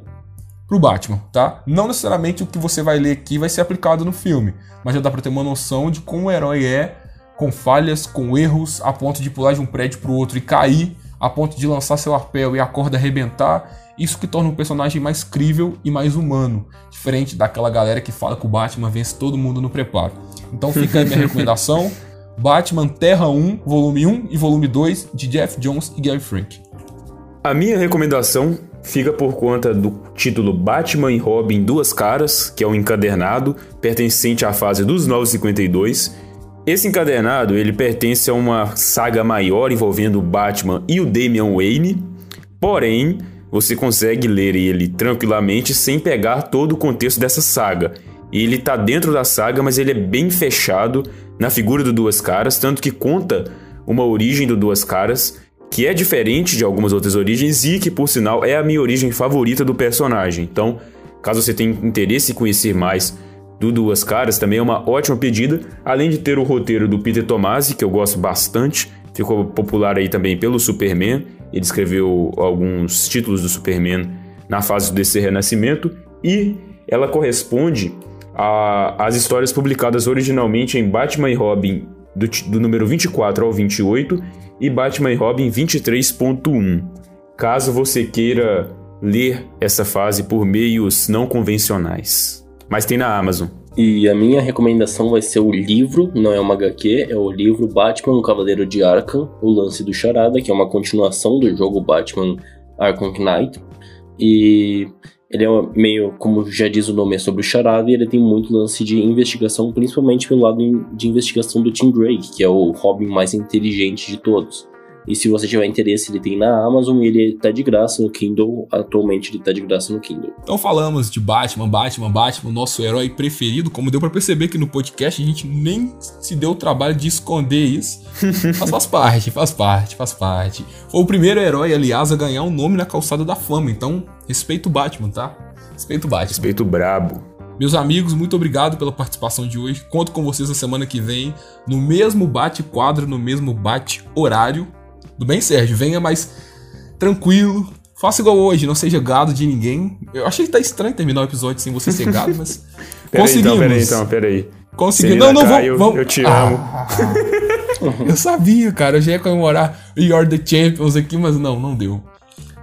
pro Batman, tá? Não necessariamente o que você vai ler aqui vai ser aplicado no filme, mas já dá para ter uma noção de como o herói é, com falhas, com erros, a ponto de pular de um prédio pro outro e cair, a ponto de lançar seu arpel e a corda arrebentar. Isso que torna o personagem mais crível e mais humano, diferente daquela galera que fala que o Batman vence todo mundo no preparo. Então fica aí minha recomendação: Batman Terra 1, volume 1 e volume 2 de Jeff Jones e Gary Frank. A minha recomendação fica por conta do título Batman e Robin Duas Caras, que é um encadernado pertencente à fase dos 952. Esse encadernado ele pertence a uma saga maior envolvendo o Batman e o Damian Wayne, porém você consegue ler ele tranquilamente sem pegar todo o contexto dessa saga. Ele está dentro da saga, mas ele é bem fechado na figura do Duas Caras, tanto que conta uma origem do Duas Caras que é diferente de algumas outras origens e que, por sinal, é a minha origem favorita do personagem. Então, caso você tenha interesse em conhecer mais do Duas Caras, também é uma ótima pedida, além de ter o roteiro do Peter Tomasi, que eu gosto bastante, ficou popular aí também pelo Superman, ele escreveu alguns títulos do Superman na fase desse renascimento, e ela corresponde às histórias publicadas originalmente em Batman e Robin do, do número 24 ao 28 e Batman e Robin 23.1. Caso você queira ler essa fase por meios não convencionais. Mas tem na Amazon. E a minha recomendação vai ser o livro, não é uma HQ, é o livro Batman, o Cavaleiro de Arkham, o lance do Charada, que é uma continuação do jogo Batman Arkham Knight. E ele é meio, como já diz o nome, é sobre o charada e ele tem muito lance de investigação, principalmente pelo lado de investigação do Tim Drake, que é o Robin mais inteligente de todos. E se você tiver interesse, ele tem na Amazon e ele tá de graça no Kindle. Atualmente ele tá de graça no Kindle. Então falamos de Batman, Batman, Batman, nosso herói preferido. Como deu para perceber que no podcast a gente nem se deu o trabalho de esconder isso. Mas faz parte, faz parte, faz parte. Foi o primeiro herói, aliás, a ganhar um nome na calçada da fama. Então, respeito o Batman, tá? Respeito o Batman. Respeito o brabo. Meus amigos, muito obrigado pela participação de hoje. Conto com vocês na semana que vem, no mesmo bate-quadro, no mesmo bate-horário. Tudo bem, Sérgio? Venha mais tranquilo. Faça igual hoje, não seja gado de ninguém. Eu achei que tá estranho terminar o episódio sem você ser gado, mas. peraí, conseguimos. Então, peraí, então, peraí. Conseguimos. Não, não, vamos, eu, vamos. eu te Ah, amo. eu sabia, cara. Eu já ia comemorar You're the Champions aqui, mas não, não deu.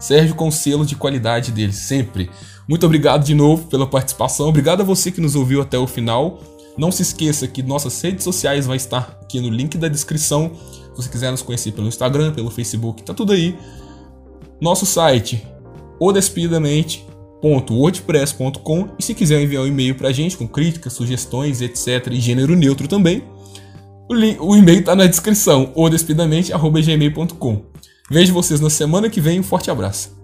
Sérgio com selo de qualidade dele, sempre. Muito obrigado de novo pela participação. Obrigado a você que nos ouviu até o final. Não se esqueça que nossas redes sociais vai estar aqui no link da descrição. Você quiser nos conhecer pelo Instagram, pelo Facebook, tá tudo aí. Nosso site, odespidamente.wordpress.com e se quiser enviar um e-mail pra gente com críticas, sugestões, etc. e gênero neutro também, o, o e-mail tá na descrição, odespidamente.gmail.com. Vejo vocês na semana que vem, um forte abraço.